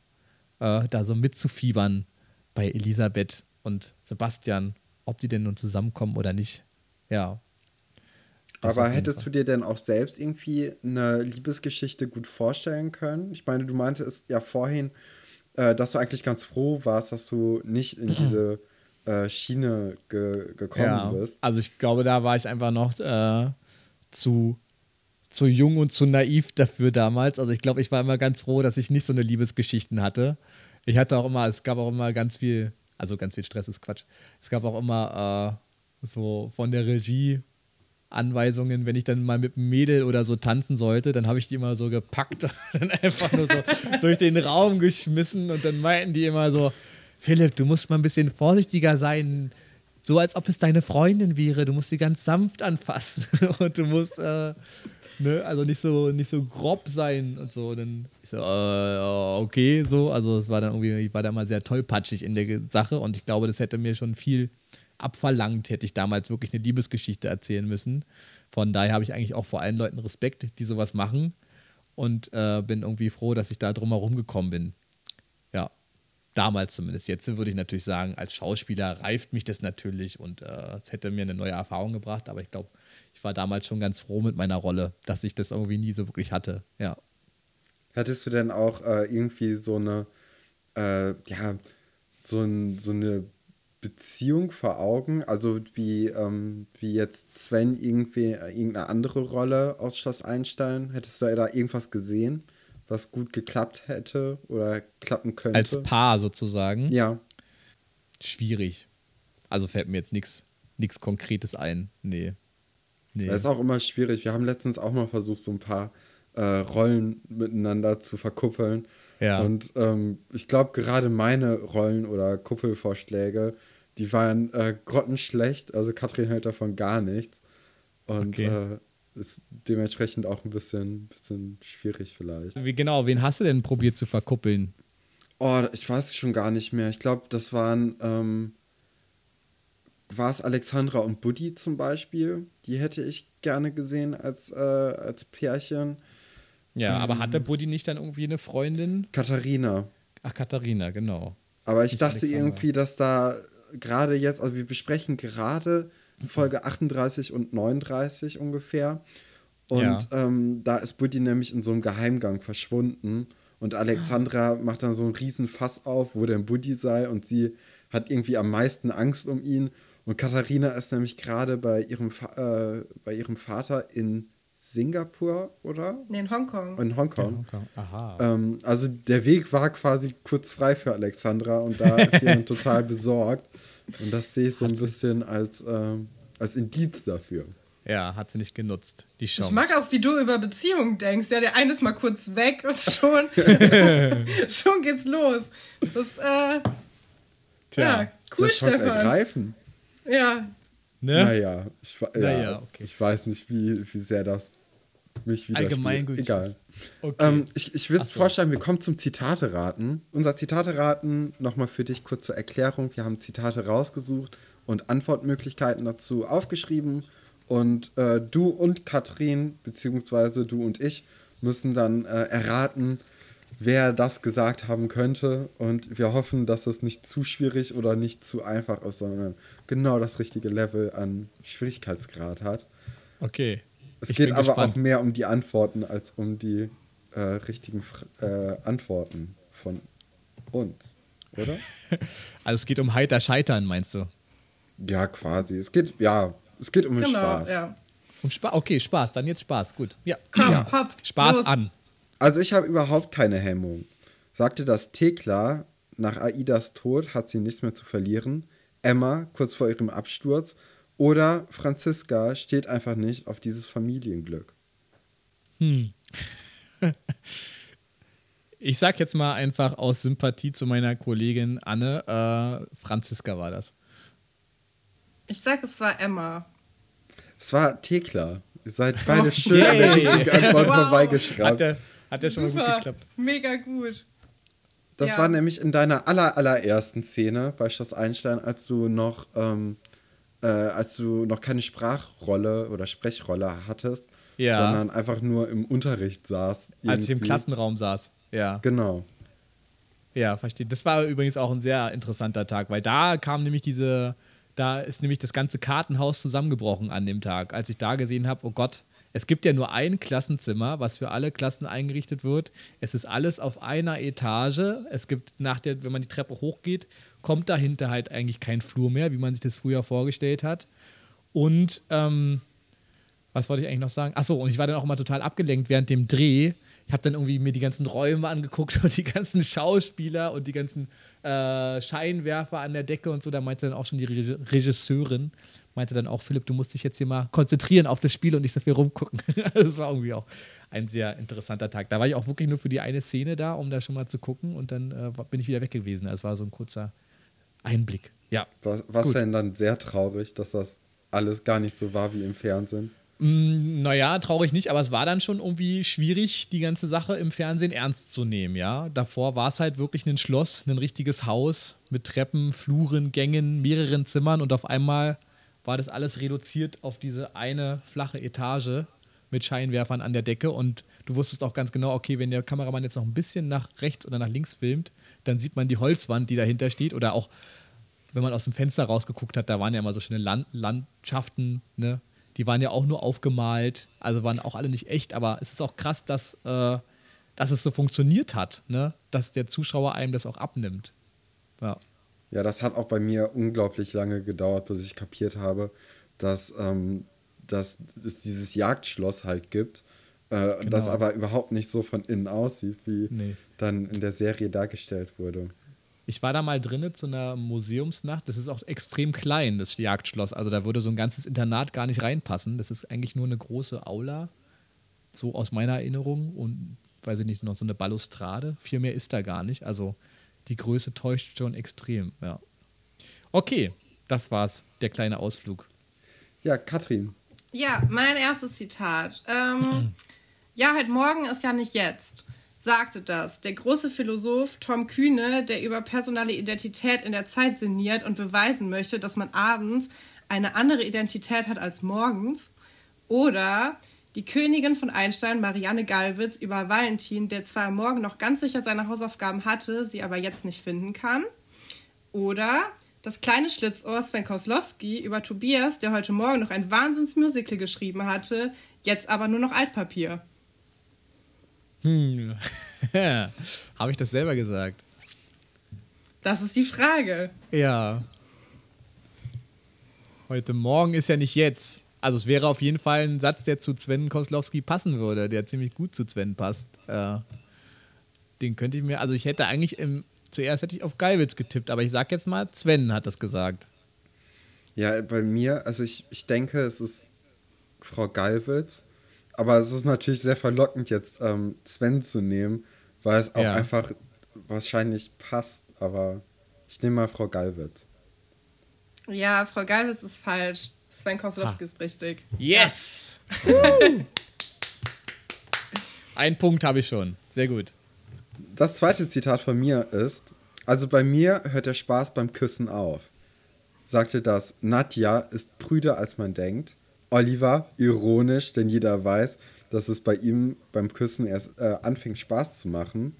Äh, da so mitzufiebern bei Elisabeth und Sebastian, ob die denn nun zusammenkommen oder nicht. Ja. Aber hättest du dir denn auch selbst irgendwie eine Liebesgeschichte gut vorstellen können? Ich meine, du meintest ja vorhin, äh, dass du eigentlich ganz froh warst, dass du nicht in diese äh, Schiene ge gekommen ja, bist. Also ich glaube, da war ich einfach noch äh, zu, zu jung und zu naiv dafür damals. Also ich glaube, ich war immer ganz froh, dass ich nicht so eine Liebesgeschichten hatte. Ich hatte auch immer, es gab auch immer ganz viel, also ganz viel Stress ist Quatsch. Es gab auch immer äh, so von der Regie Anweisungen, wenn ich dann mal mit einem Mädel oder so tanzen sollte, dann habe ich die immer so gepackt und dann einfach nur so durch den Raum geschmissen und dann meinten die immer so, Philipp, du musst mal ein bisschen vorsichtiger sein, so als ob es deine Freundin wäre, du musst sie ganz sanft anfassen und du musst, äh, ne, also nicht so, nicht so grob sein und so. Und dann ich so, äh, okay, so, also es war dann irgendwie, ich war da mal sehr tollpatschig in der Sache und ich glaube, das hätte mir schon viel abverlangt, hätte ich damals wirklich eine Liebesgeschichte erzählen müssen. Von daher habe ich eigentlich auch vor allen Leuten Respekt, die sowas machen und äh, bin irgendwie froh, dass ich da drum herum gekommen bin. Ja, damals zumindest. Jetzt würde ich natürlich sagen, als Schauspieler reift mich das natürlich und äh, es hätte mir eine neue Erfahrung gebracht, aber ich glaube, ich war damals schon ganz froh mit meiner Rolle, dass ich das irgendwie nie so wirklich hatte. Ja. Hattest du denn auch äh, irgendwie so eine, äh, ja, so, ein, so eine Beziehung vor Augen? Also wie, ähm, wie jetzt Sven irgendwie äh, irgendeine andere Rolle aus Schloss Einstein? Hättest du da irgendwas gesehen, was gut geklappt hätte oder klappen könnte? Als Paar sozusagen? Ja. Schwierig. Also fällt mir jetzt nichts Konkretes ein. Nee. nee. Das ist auch immer schwierig. Wir haben letztens auch mal versucht, so ein paar äh, Rollen miteinander zu verkuppeln. Ja. Und ähm, ich glaube, gerade meine Rollen oder Kuppelvorschläge die waren äh, grottenschlecht. Also Katrin hält davon gar nichts. Und okay. äh, ist dementsprechend auch ein bisschen, bisschen schwierig vielleicht. Wie genau, wen hast du denn probiert zu verkuppeln? Oh, ich weiß schon gar nicht mehr. Ich glaube, das waren, ähm, war es Alexandra und Buddy zum Beispiel. Die hätte ich gerne gesehen als, äh, als Pärchen. Ja, ähm, aber hatte Buddy nicht dann irgendwie eine Freundin? Katharina. Ach, Katharina, genau. Aber ich nicht dachte Alexandra. irgendwie, dass da gerade jetzt, also wir besprechen gerade Folge 38 und 39 ungefähr. Und ja. ähm, da ist Buddy nämlich in so einem Geheimgang verschwunden. Und Alexandra macht dann so einen riesen Fass auf, wo denn Buddy sei. Und sie hat irgendwie am meisten Angst um ihn. Und Katharina ist nämlich gerade bei, ihrem äh, bei ihrem Vater in Singapur, oder? Nee, in Hongkong. In Hongkong. In Hongkong. Aha. Ähm, also der Weg war quasi kurz frei für Alexandra und da ist sie dann total besorgt. Und das sehe ich so ein bisschen als, ähm, als Indiz dafür. Ja, hat sie nicht genutzt, die Chance. Ich mag auch, wie du über Beziehungen denkst. Ja, der eine ist mal kurz weg und schon, schon geht's los. Das, äh, Tja, ja, cool, das Stefan. ergreifen. Ja. Ne? Naja, ich, ja, naja, okay. ich weiß nicht, wie, wie sehr das mich wieder Allgemeingültig. Egal. Okay. Ähm, ich ich würde so. vorschlagen, wir kommen zum Zitate-Raten. Unser Zitate-Raten, nochmal für dich kurz zur Erklärung. Wir haben Zitate rausgesucht und Antwortmöglichkeiten dazu aufgeschrieben. Und äh, du und Katrin, beziehungsweise du und ich, müssen dann äh, erraten, wer das gesagt haben könnte. Und wir hoffen, dass es nicht zu schwierig oder nicht zu einfach ist, sondern genau das richtige Level an Schwierigkeitsgrad hat. Okay. Es ich geht aber gespannt. auch mehr um die Antworten als um die äh, richtigen äh, Antworten von uns, oder? also es geht um heiter Scheitern, meinst du? Ja, quasi. Es geht, ja, es geht um genau, Spaß. Ja. Um Spaß, okay, Spaß, dann jetzt Spaß, gut. Ja, Komm, ja. Hopp, Spaß los. an. Also ich habe überhaupt keine Hemmung. Sagte das Thekla, nach Aidas Tod hat sie nichts mehr zu verlieren. Emma kurz vor ihrem Absturz. Oder Franziska steht einfach nicht auf dieses Familienglück. Hm. Ich sag jetzt mal einfach aus Sympathie zu meiner Kollegin Anne, äh, Franziska war das. Ich sag, es war Emma. Es war Thekla. Ihr seid beide oh, schön an der richtigen Antwort wow. vorbeigeschraubt. Hat ja schon Super. mal gut geklappt. Mega gut. Das ja. war nämlich in deiner aller, allerersten Szene bei Schloss Einstein, als du noch, ähm, äh, als du noch keine Sprachrolle oder Sprechrolle hattest, ja. sondern einfach nur im Unterricht saß. Irgendwie. Als ich im Klassenraum saß, ja. Genau. Ja, verstehe. Das war übrigens auch ein sehr interessanter Tag, weil da kam nämlich diese, da ist nämlich das ganze Kartenhaus zusammengebrochen an dem Tag, als ich da gesehen habe, oh Gott, es gibt ja nur ein Klassenzimmer, was für alle Klassen eingerichtet wird. Es ist alles auf einer Etage. Es gibt nach der, wenn man die Treppe hochgeht, kommt dahinter halt eigentlich kein Flur mehr, wie man sich das früher vorgestellt hat. Und ähm, was wollte ich eigentlich noch sagen? Achso, und ich war dann auch immer total abgelenkt während dem Dreh. Ich habe dann irgendwie mir die ganzen Räume angeguckt und die ganzen Schauspieler und die ganzen äh, Scheinwerfer an der Decke und so. Da meinte dann auch schon die Regisseurin, meinte dann auch, Philipp, du musst dich jetzt hier mal konzentrieren auf das Spiel und nicht so viel rumgucken. das war irgendwie auch ein sehr interessanter Tag. Da war ich auch wirklich nur für die eine Szene da, um da schon mal zu gucken und dann äh, bin ich wieder weg gewesen. Es war so ein kurzer Einblick. Ja. War, es denn dann sehr traurig, dass das alles gar nicht so war wie im Fernsehen? Mm, naja, traurig nicht, aber es war dann schon irgendwie schwierig, die ganze Sache im Fernsehen ernst zu nehmen, ja. Davor war es halt wirklich ein Schloss, ein richtiges Haus mit Treppen, Fluren, Gängen, mehreren Zimmern und auf einmal war das alles reduziert auf diese eine flache Etage mit Scheinwerfern an der Decke und du wusstest auch ganz genau, okay, wenn der Kameramann jetzt noch ein bisschen nach rechts oder nach links filmt, dann sieht man die Holzwand, die dahinter steht oder auch, wenn man aus dem Fenster rausgeguckt hat, da waren ja immer so schöne Land Landschaften, ne? Die waren ja auch nur aufgemalt, also waren auch alle nicht echt, aber es ist auch krass, dass, äh, dass es so funktioniert hat, ne? Dass der Zuschauer einem das auch abnimmt. Ja. Ja, das hat auch bei mir unglaublich lange gedauert, bis ich kapiert habe, dass, ähm, dass es dieses Jagdschloss halt gibt, äh, genau. das aber überhaupt nicht so von innen aussieht, wie nee. dann in der Serie dargestellt wurde. Ich war da mal drinne zu einer Museumsnacht. Das ist auch extrem klein, das Jagdschloss. Also da würde so ein ganzes Internat gar nicht reinpassen. Das ist eigentlich nur eine große Aula, so aus meiner Erinnerung. Und, weiß ich nicht, noch so eine Balustrade. Viel mehr ist da gar nicht. Also die Größe täuscht schon extrem, ja. Okay, das war's, der kleine Ausflug. Ja, Katrin. Ja, mein erstes Zitat. Ähm, ja, halt morgen ist ja nicht jetzt, sagte das der große Philosoph Tom Kühne, der über personale Identität in der Zeit sinniert und beweisen möchte, dass man abends eine andere Identität hat als morgens. Oder die Königin von Einstein, Marianne Gallwitz, über Valentin, der zwar morgen noch ganz sicher seine Hausaufgaben hatte, sie aber jetzt nicht finden kann. Oder das kleine Schlitzohr Sven Koslowski über Tobias, der heute Morgen noch ein Wahnsinnsmusical geschrieben hatte, jetzt aber nur noch Altpapier. Hm. Habe ich das selber gesagt? Das ist die Frage. Ja. Heute Morgen ist ja nicht jetzt. Also es wäre auf jeden Fall ein Satz, der zu Sven Koslowski passen würde, der ziemlich gut zu Sven passt. Äh, den könnte ich mir, also ich hätte eigentlich im, zuerst hätte ich auf Geilwitz getippt, aber ich sag jetzt mal, Sven hat das gesagt. Ja, bei mir, also ich, ich denke, es ist Frau Geilwitz, aber es ist natürlich sehr verlockend, jetzt ähm, Sven zu nehmen, weil es auch ja. einfach wahrscheinlich passt, aber ich nehme mal Frau Geilwitz. Ja, Frau Geilwitz ist falsch. Sven Koslowski ist richtig. Yes! Ein Punkt habe ich schon. Sehr gut. Das zweite Zitat von mir ist: Also bei mir hört der Spaß beim Küssen auf. Sagte das Nadja ist prüder als man denkt. Oliver ironisch, denn jeder weiß, dass es bei ihm beim Küssen erst äh, anfängt Spaß zu machen.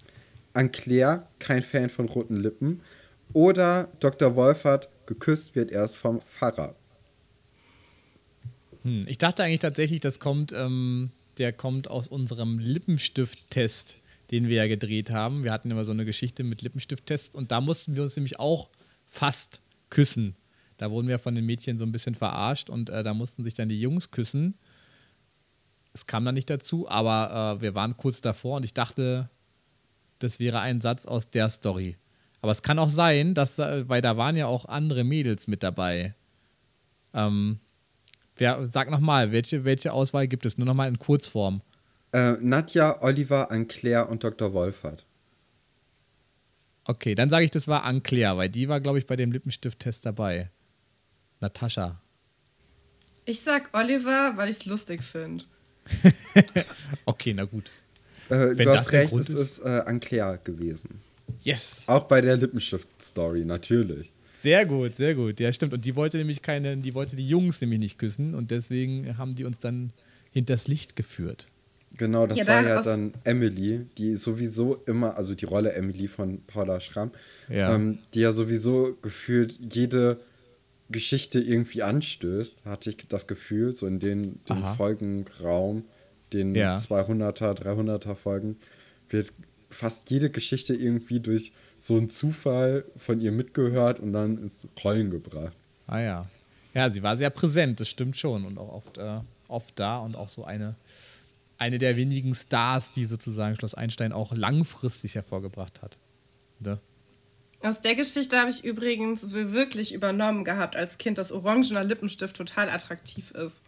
Anclair, kein Fan von roten Lippen. Oder Dr. Wolfert, geküsst wird erst vom Pfarrer. Hm, ich dachte eigentlich tatsächlich, das kommt, ähm, der kommt aus unserem Lippenstift-Test, den wir ja gedreht haben. Wir hatten immer so eine Geschichte mit Lippenstift-Tests und da mussten wir uns nämlich auch fast küssen. Da wurden wir von den Mädchen so ein bisschen verarscht und äh, da mussten sich dann die Jungs küssen. Es kam dann nicht dazu, aber äh, wir waren kurz davor und ich dachte, das wäre ein Satz aus der Story. Aber es kann auch sein, dass, weil da waren ja auch andere Mädels mit dabei. Ähm, wer, sag nochmal, welche, welche Auswahl gibt es? Nur nochmal in Kurzform. Äh, Nadja, Oliver, Anclair und Dr. Wolfert. Okay, dann sage ich, das war Anclair, weil die war, glaube ich, bei dem Lippenstift-Test dabei. Natascha. Ich sag Oliver, weil ich es lustig finde. okay, na gut. Äh, du hast recht, es ist äh, Anclair gewesen. Yes. Auch bei der Lippenstift-Story, natürlich. Sehr gut, sehr gut. Ja, stimmt. Und die wollte nämlich keine, die wollte die Jungs nämlich nicht küssen und deswegen haben die uns dann hinters Licht geführt. Genau, das ja, war ja dann Emily, die sowieso immer, also die Rolle Emily von Paula Schramm, ja. Ähm, die ja sowieso gefühlt jede Geschichte irgendwie anstößt, hatte ich das Gefühl, so in den, den Folgenraum, den ja. 200er, 300er Folgen, wird fast jede Geschichte irgendwie durch so einen Zufall von ihr mitgehört und dann ins Rollen gebracht. Ah ja. Ja, sie war sehr präsent, das stimmt schon. Und auch oft, äh, oft da und auch so eine, eine der wenigen Stars, die sozusagen Schloss Einstein auch langfristig hervorgebracht hat. Ne? Aus der Geschichte habe ich übrigens wirklich übernommen gehabt als Kind, dass orangener Lippenstift total attraktiv ist.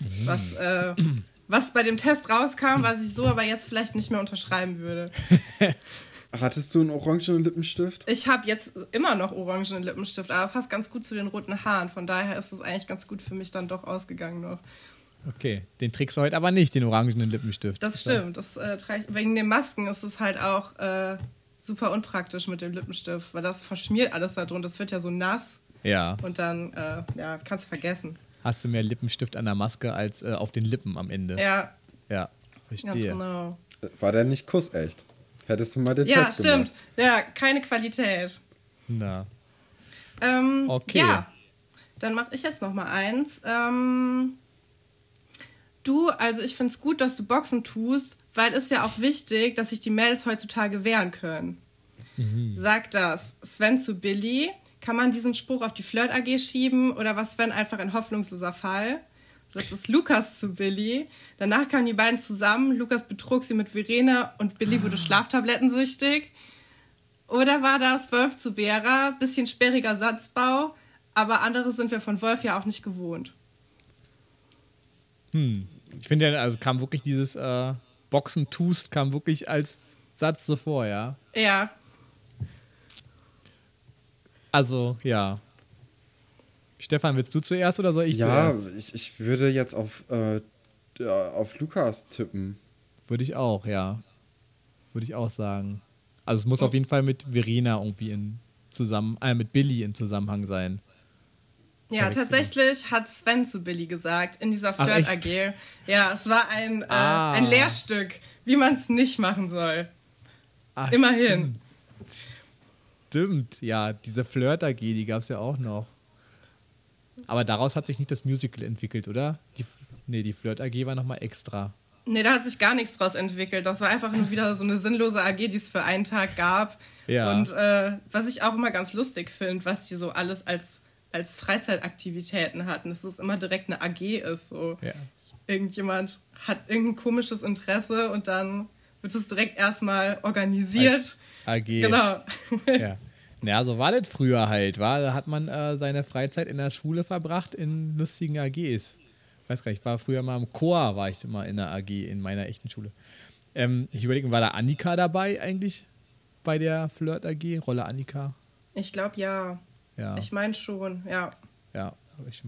Mhm. Was äh, was bei dem Test rauskam, was ich so aber jetzt vielleicht nicht mehr unterschreiben würde. Hattest du einen orangenen Lippenstift? Ich habe jetzt immer noch orangenen Lippenstift, aber passt ganz gut zu den roten Haaren. Von daher ist es eigentlich ganz gut für mich dann doch ausgegangen noch. Okay, den trägst du heute aber nicht, den orangenen Lippenstift. Das stimmt. Das, äh, wegen den Masken ist es halt auch äh, super unpraktisch mit dem Lippenstift, weil das verschmiert alles da drunter. Das wird ja so nass. Ja. Und dann, äh, ja, kannst du vergessen hast du mehr Lippenstift an der Maske als äh, auf den Lippen am Ende. Ja. Ja, verstehe. Ganz genau. War der nicht kussecht? Hättest du mal den ja, Test gemacht. Ja, stimmt. Ja, keine Qualität. Na. Ähm, okay. Ja, dann mache ich jetzt noch mal eins. Ähm, du, also ich finde es gut, dass du Boxen tust, weil es ja auch wichtig, dass sich die Mails heutzutage wehren können. Mhm. Sag das Sven zu Billy. Kann man diesen Spruch auf die Flirt AG schieben oder was, wenn einfach ein hoffnungsloser Fall? Sagt es Lukas zu Billy. Danach kamen die beiden zusammen. Lukas betrug sie mit Verena und Billy wurde Schlaftablettensüchtig. Oder war das Wolf zu Vera? Bisschen sperriger Satzbau, aber andere sind wir von Wolf ja auch nicht gewohnt. Hm. Ich finde ja, also kam wirklich dieses äh, Boxen tust, kam wirklich als Satz so vor, ja? Ja. Also, ja. Stefan, willst du zuerst oder soll ich ja, zuerst? Ja, ich, ich würde jetzt auf, äh, auf Lukas tippen. Würde ich auch, ja. Würde ich auch sagen. Also es muss oh. auf jeden Fall mit Verena irgendwie in zusammen, äh, mit Billy in Zusammenhang sein. Ja, tatsächlich hat Sven zu Billy gesagt in dieser Flirt AG. Ja, es war ein, ah. äh, ein Lehrstück, wie man es nicht machen soll. Ach, Immerhin. Stimmt. Stimmt, ja, diese Flirt-AG, die gab es ja auch noch. Aber daraus hat sich nicht das Musical entwickelt, oder? Die, nee, die Flirt-AG war nochmal extra. Nee, da hat sich gar nichts draus entwickelt. Das war einfach nur wieder so eine sinnlose AG, die es für einen Tag gab. Ja. Und äh, was ich auch immer ganz lustig finde, was die so alles als, als Freizeitaktivitäten hatten, dass es immer direkt eine AG ist. So. Ja. Irgendjemand hat irgendein komisches Interesse und dann wird es direkt erstmal organisiert. Als AG. Genau. Ja. Ja, so war das früher halt, war. Da hat man äh, seine Freizeit in der Schule verbracht in lustigen AGs weiß gar nicht, ich war früher mal im Chor, war ich immer in der AG, in meiner echten Schule. Ähm, ich überlege, war da Annika dabei eigentlich bei der Flirt AG? Rolle Annika? Ich glaube ja. Ja. Ich meine schon, ja. Ja, ich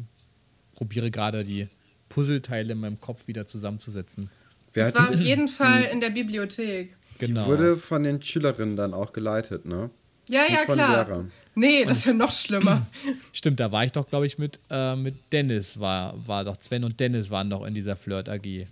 probiere gerade die Puzzleteile in meinem Kopf wieder zusammenzusetzen. Wer das war auf jeden Fall in der Bibliothek. Genau. Die wurde von den Schülerinnen dann auch geleitet, ne? Ja, ja, klar. Lehrern. Nee, das ist ja noch schlimmer. Stimmt, da war ich doch, glaube ich, mit, äh, mit Dennis, war, war doch Sven und Dennis waren doch in dieser Flirt-AG.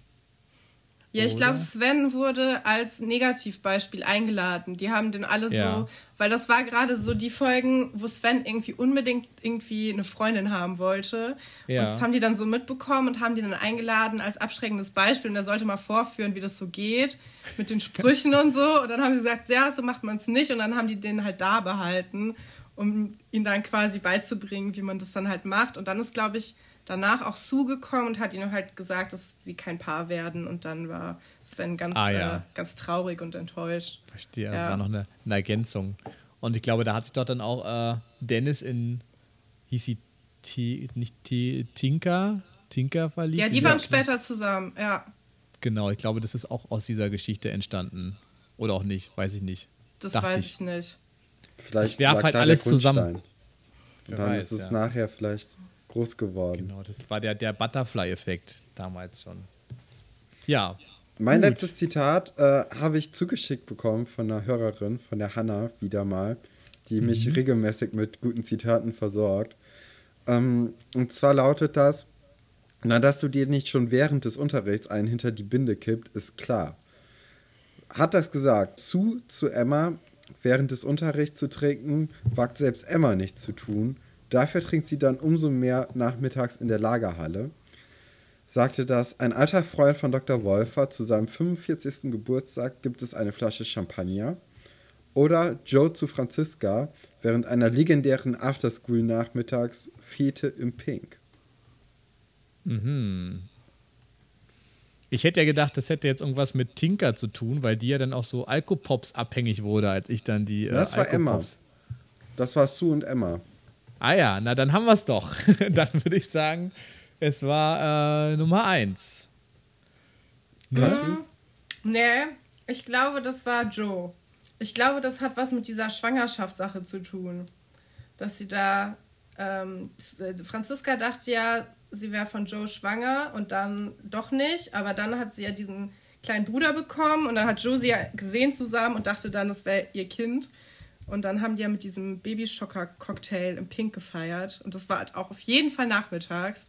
Ja, ich glaube, Sven wurde als Negativbeispiel eingeladen. Die haben den alle ja. so, weil das war gerade so die Folgen, wo Sven irgendwie unbedingt irgendwie eine Freundin haben wollte. Ja. Und das haben die dann so mitbekommen und haben die dann eingeladen als abschreckendes Beispiel. Und er sollte mal vorführen, wie das so geht mit den Sprüchen und so. Und dann haben sie gesagt, ja, so macht man es nicht. Und dann haben die den halt da behalten, um ihn dann quasi beizubringen, wie man das dann halt macht. Und dann ist, glaube ich, danach auch zugekommen und hat ihnen halt gesagt, dass sie kein Paar werden. Und dann war Sven ganz, ah, ja. äh, ganz traurig und enttäuscht. Verstehe, ja. das war noch eine, eine, Ergänzung. Und ich glaube, da hat sich doch dann auch äh, Dennis in, hieß sie T, nicht T, Tinker, Tinker verliebt? Ja, die waren später zusammen, ja. Genau, ich glaube, das ist auch aus dieser Geschichte entstanden. Oder auch nicht, weiß ich nicht. Das Dacht weiß ich, ich nicht. Vielleicht ich werfe halt alles zusammen. Und dann weiß, ist es ja. nachher vielleicht groß geworden. Genau, das war der, der Butterfly-Effekt damals schon. Ja. Mein gut. letztes Zitat äh, habe ich zugeschickt bekommen von einer Hörerin, von der Hanna, wieder mal, die mhm. mich regelmäßig mit guten Zitaten versorgt. Ähm, und zwar lautet das: Na, dass du dir nicht schon während des Unterrichts einen hinter die Binde kippt, ist klar. Hat das gesagt, zu zu Emma, während des Unterrichts zu trinken, wagt selbst Emma nicht zu tun. Dafür trinkt sie dann umso mehr nachmittags in der Lagerhalle. Sagte das, ein alter Freund von Dr. Wolfer zu seinem 45. Geburtstag gibt es eine Flasche Champagner. Oder Joe zu Franziska während einer legendären Afterschool-Nachmittags Fete im Pink. Mhm. Ich hätte ja gedacht, das hätte jetzt irgendwas mit Tinker zu tun, weil die ja dann auch so Alkopops abhängig wurde, als ich dann die. Äh, das war Emma. Das war Sue und Emma. Ah ja, na dann haben wir es doch. dann würde ich sagen, es war äh, Nummer eins. Ne? Mhm. Nee, ich glaube, das war Joe. Ich glaube, das hat was mit dieser Schwangerschaftssache zu tun. Dass sie da. Ähm, Franziska dachte ja, sie wäre von Joe schwanger und dann doch nicht. Aber dann hat sie ja diesen kleinen Bruder bekommen und dann hat Joe sie ja gesehen zusammen und dachte dann, das wäre ihr Kind. Und dann haben die ja mit diesem Babyschocker-Cocktail im Pink gefeiert. Und das war halt auch auf jeden Fall nachmittags.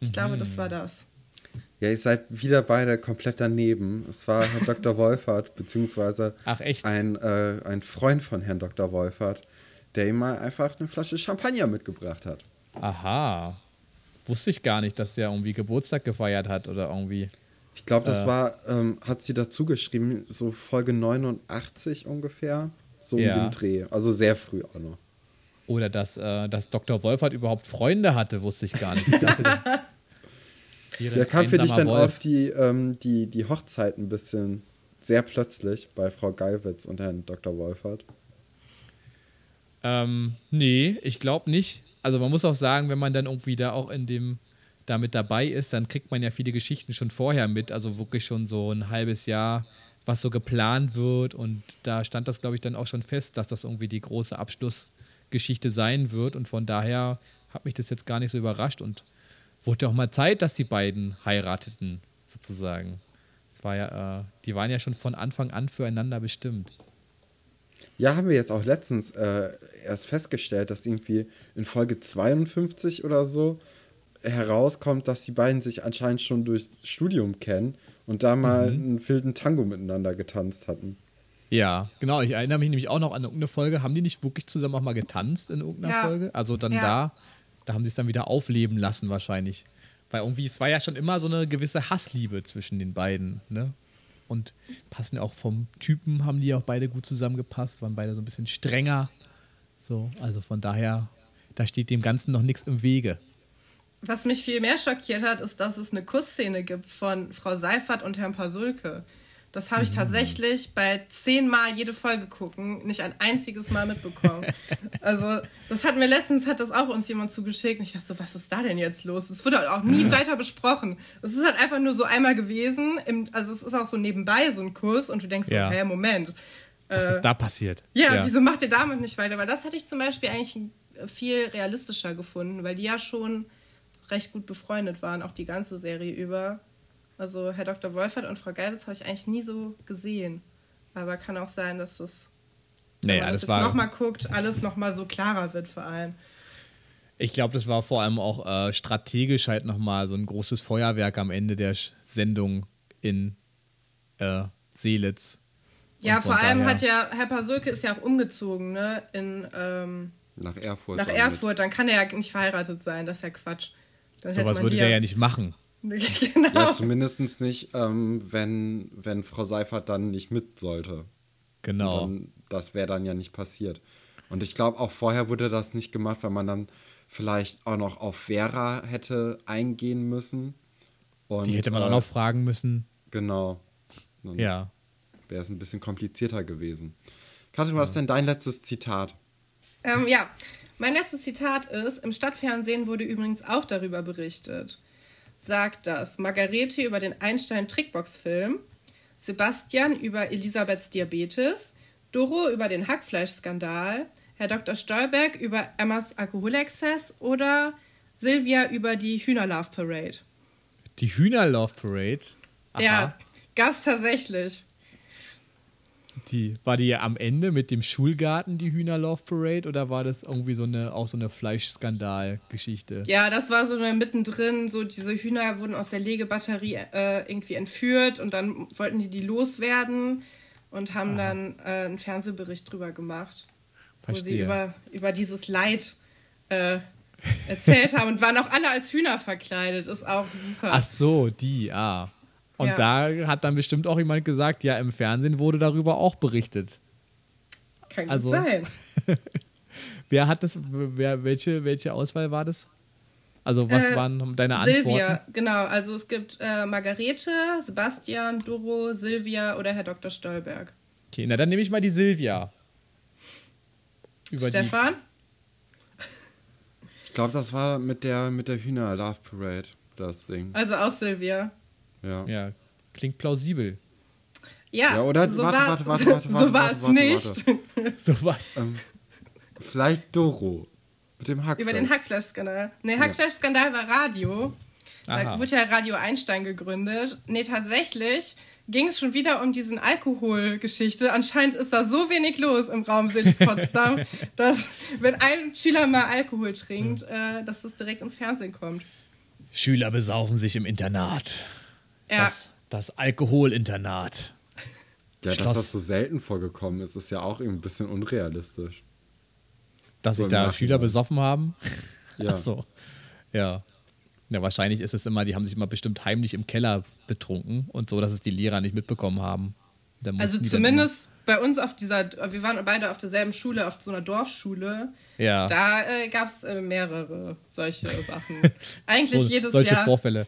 Ich mhm. glaube, das war das. Ja, ihr seid wieder beide komplett daneben. Es war Herr Dr. Wolfert, beziehungsweise Ach, Ein, äh, ein Freund von Herrn Dr. Wolfert, der ihm mal einfach eine Flasche Champagner mitgebracht hat. Aha. Wusste ich gar nicht, dass der irgendwie Geburtstag gefeiert hat oder irgendwie. Ich glaube, das äh, war, ähm, hat sie dazu geschrieben, so Folge 89 ungefähr. So ja. um den Dreh. Also sehr früh auch noch. Oder dass, äh, dass Dr. Wolfert überhaupt Freunde hatte, wusste ich gar nicht. Ich dachte, der kam für dich dann Wolf. auch die, ähm, die, die Hochzeit ein bisschen sehr plötzlich bei Frau Geiwitz und Herrn Dr. Wolfert? Ähm, nee, ich glaube nicht. Also man muss auch sagen, wenn man dann irgendwie da auch in dem damit dabei ist, dann kriegt man ja viele Geschichten schon vorher mit, also wirklich schon so ein halbes Jahr was so geplant wird. Und da stand das, glaube ich, dann auch schon fest, dass das irgendwie die große Abschlussgeschichte sein wird. Und von daher hat mich das jetzt gar nicht so überrascht und wurde auch mal Zeit, dass die beiden heirateten, sozusagen. Es war ja, äh, die waren ja schon von Anfang an füreinander bestimmt. Ja, haben wir jetzt auch letztens äh, erst festgestellt, dass irgendwie in Folge 52 oder so herauskommt, dass die beiden sich anscheinend schon durchs Studium kennen und da mal mhm. einen wilden Tango miteinander getanzt hatten. Ja, genau. Ich erinnere mich nämlich auch noch an irgendeine Folge. Haben die nicht wirklich zusammen auch mal getanzt in irgendeiner ja. Folge? Also dann ja. da, da haben sie es dann wieder aufleben lassen wahrscheinlich. Weil irgendwie, es war ja schon immer so eine gewisse Hassliebe zwischen den beiden, ne? Und passen ja auch vom Typen, haben die auch beide gut zusammengepasst, waren beide so ein bisschen strenger. So, also von daher, da steht dem Ganzen noch nichts im Wege. Was mich viel mehr schockiert hat, ist, dass es eine Kussszene gibt von Frau Seifert und Herrn Pasulke. Das habe ich mhm. tatsächlich bei zehnmal jede Folge gucken nicht ein einziges Mal mitbekommen. also, das hat mir letztens hat das auch uns jemand zugeschickt und ich dachte so, was ist da denn jetzt los? Es wurde auch nie weiter besprochen. Es ist halt einfach nur so einmal gewesen. Im, also, es ist auch so nebenbei so ein Kurs und du denkst ja. so, hä, Moment. Was äh, ist da passiert? Ja, ja, wieso macht ihr damit nicht weiter? Weil das hätte ich zum Beispiel eigentlich viel realistischer gefunden, weil die ja schon recht gut befreundet waren, auch die ganze Serie über. Also Herr Dr. Wolfert und Frau Geibitz habe ich eigentlich nie so gesehen. Aber kann auch sein, dass es, nee, wenn man das jetzt nochmal guckt, alles nochmal so klarer wird vor allem. Ich glaube, das war vor allem auch äh, strategisch halt nochmal so ein großes Feuerwerk am Ende der Sendung in äh, Seelitz. Ja, vor allem hat ja, Herr Pasulke ist ja auch umgezogen, ne? In, ähm, nach Erfurt. Nach Erfurt, dann kann er ja nicht verheiratet sein, das ist ja Quatsch. Dann Sowas würde der ja nicht machen. genau. Ja, zumindest nicht, ähm, wenn, wenn Frau Seifert dann nicht mit sollte. Genau. Dann, das wäre dann ja nicht passiert. Und ich glaube, auch vorher wurde das nicht gemacht, weil man dann vielleicht auch noch auf Vera hätte eingehen müssen. Und, Die hätte man äh, auch noch fragen müssen. Genau. Dann ja. Wäre es ein bisschen komplizierter gewesen. Katrin, was ist denn dein letztes Zitat? Ähm, ja, mein letztes Zitat ist: Im Stadtfernsehen wurde übrigens auch darüber berichtet sagt das Margarete über den Einstein-Trickbox-Film, Sebastian über Elisabeths Diabetes, Doro über den Hackfleischskandal, Herr Dr. Stolberg über Emmas Alkoholexzess oder Silvia über die Hühnerlove Parade. Die Hühnerlove Parade? Aha. Ja, gab's tatsächlich. Die, war die am Ende mit dem Schulgarten, die Hühnerlauf Parade, oder war das irgendwie so eine, auch so eine Fleischskandal-Geschichte? Ja, das war so mittendrin, so diese Hühner wurden aus der Legebatterie äh, irgendwie entführt und dann wollten die die loswerden und haben Aha. dann äh, einen Fernsehbericht drüber gemacht, Verstehe. wo sie über, über dieses Leid äh, erzählt haben und waren auch alle als Hühner verkleidet, ist auch super. Ach so, die, ah. Und ja. da hat dann bestimmt auch jemand gesagt, ja, im Fernsehen wurde darüber auch berichtet. Kann also, sein. wer hat das, wer, welche, welche Auswahl war das? Also was äh, waren deine Antworten? Silvia, genau. Also es gibt äh, Margarete, Sebastian, Doro, Silvia oder Herr Dr. Stolberg. Okay, na dann nehme ich mal die Silvia. Über Stefan? Ich glaube, das war mit der, mit der Hühner Love Parade, das Ding. Also auch Silvia. Ja. ja. Klingt plausibel. Ja, ja oder so warte, war, warte, warte, warte, warte, so war es nicht. so was. Ähm, vielleicht Doro. Mit dem Hackfleisch. Über den Hackfleischskandal. Ne, Hackfleischskandal war Radio. Aha. Da wurde ja Radio Einstein gegründet. Ne, tatsächlich ging es schon wieder um diesen Alkoholgeschichte. Anscheinend ist da so wenig los im Raum Silis Potsdam, dass wenn ein Schüler mal Alkohol trinkt, äh, dass das direkt ins Fernsehen kommt. Schüler besaufen sich im Internat. Ja. Das, das Alkoholinternat. Ja, Schloss. dass das so selten vorgekommen ist, ist ja auch ein bisschen unrealistisch. Dass so sich da Schüler besoffen haben? Ja. Ach so. Ja. Ja, wahrscheinlich ist es immer, die haben sich immer bestimmt heimlich im Keller betrunken und so, dass es die Lehrer nicht mitbekommen haben. Also zumindest bei uns auf dieser, wir waren beide auf derselben Schule, auf so einer Dorfschule. Ja. Da äh, gab es äh, mehrere solche Sachen. Eigentlich so, jedes solche Jahr. Solche Vorfälle.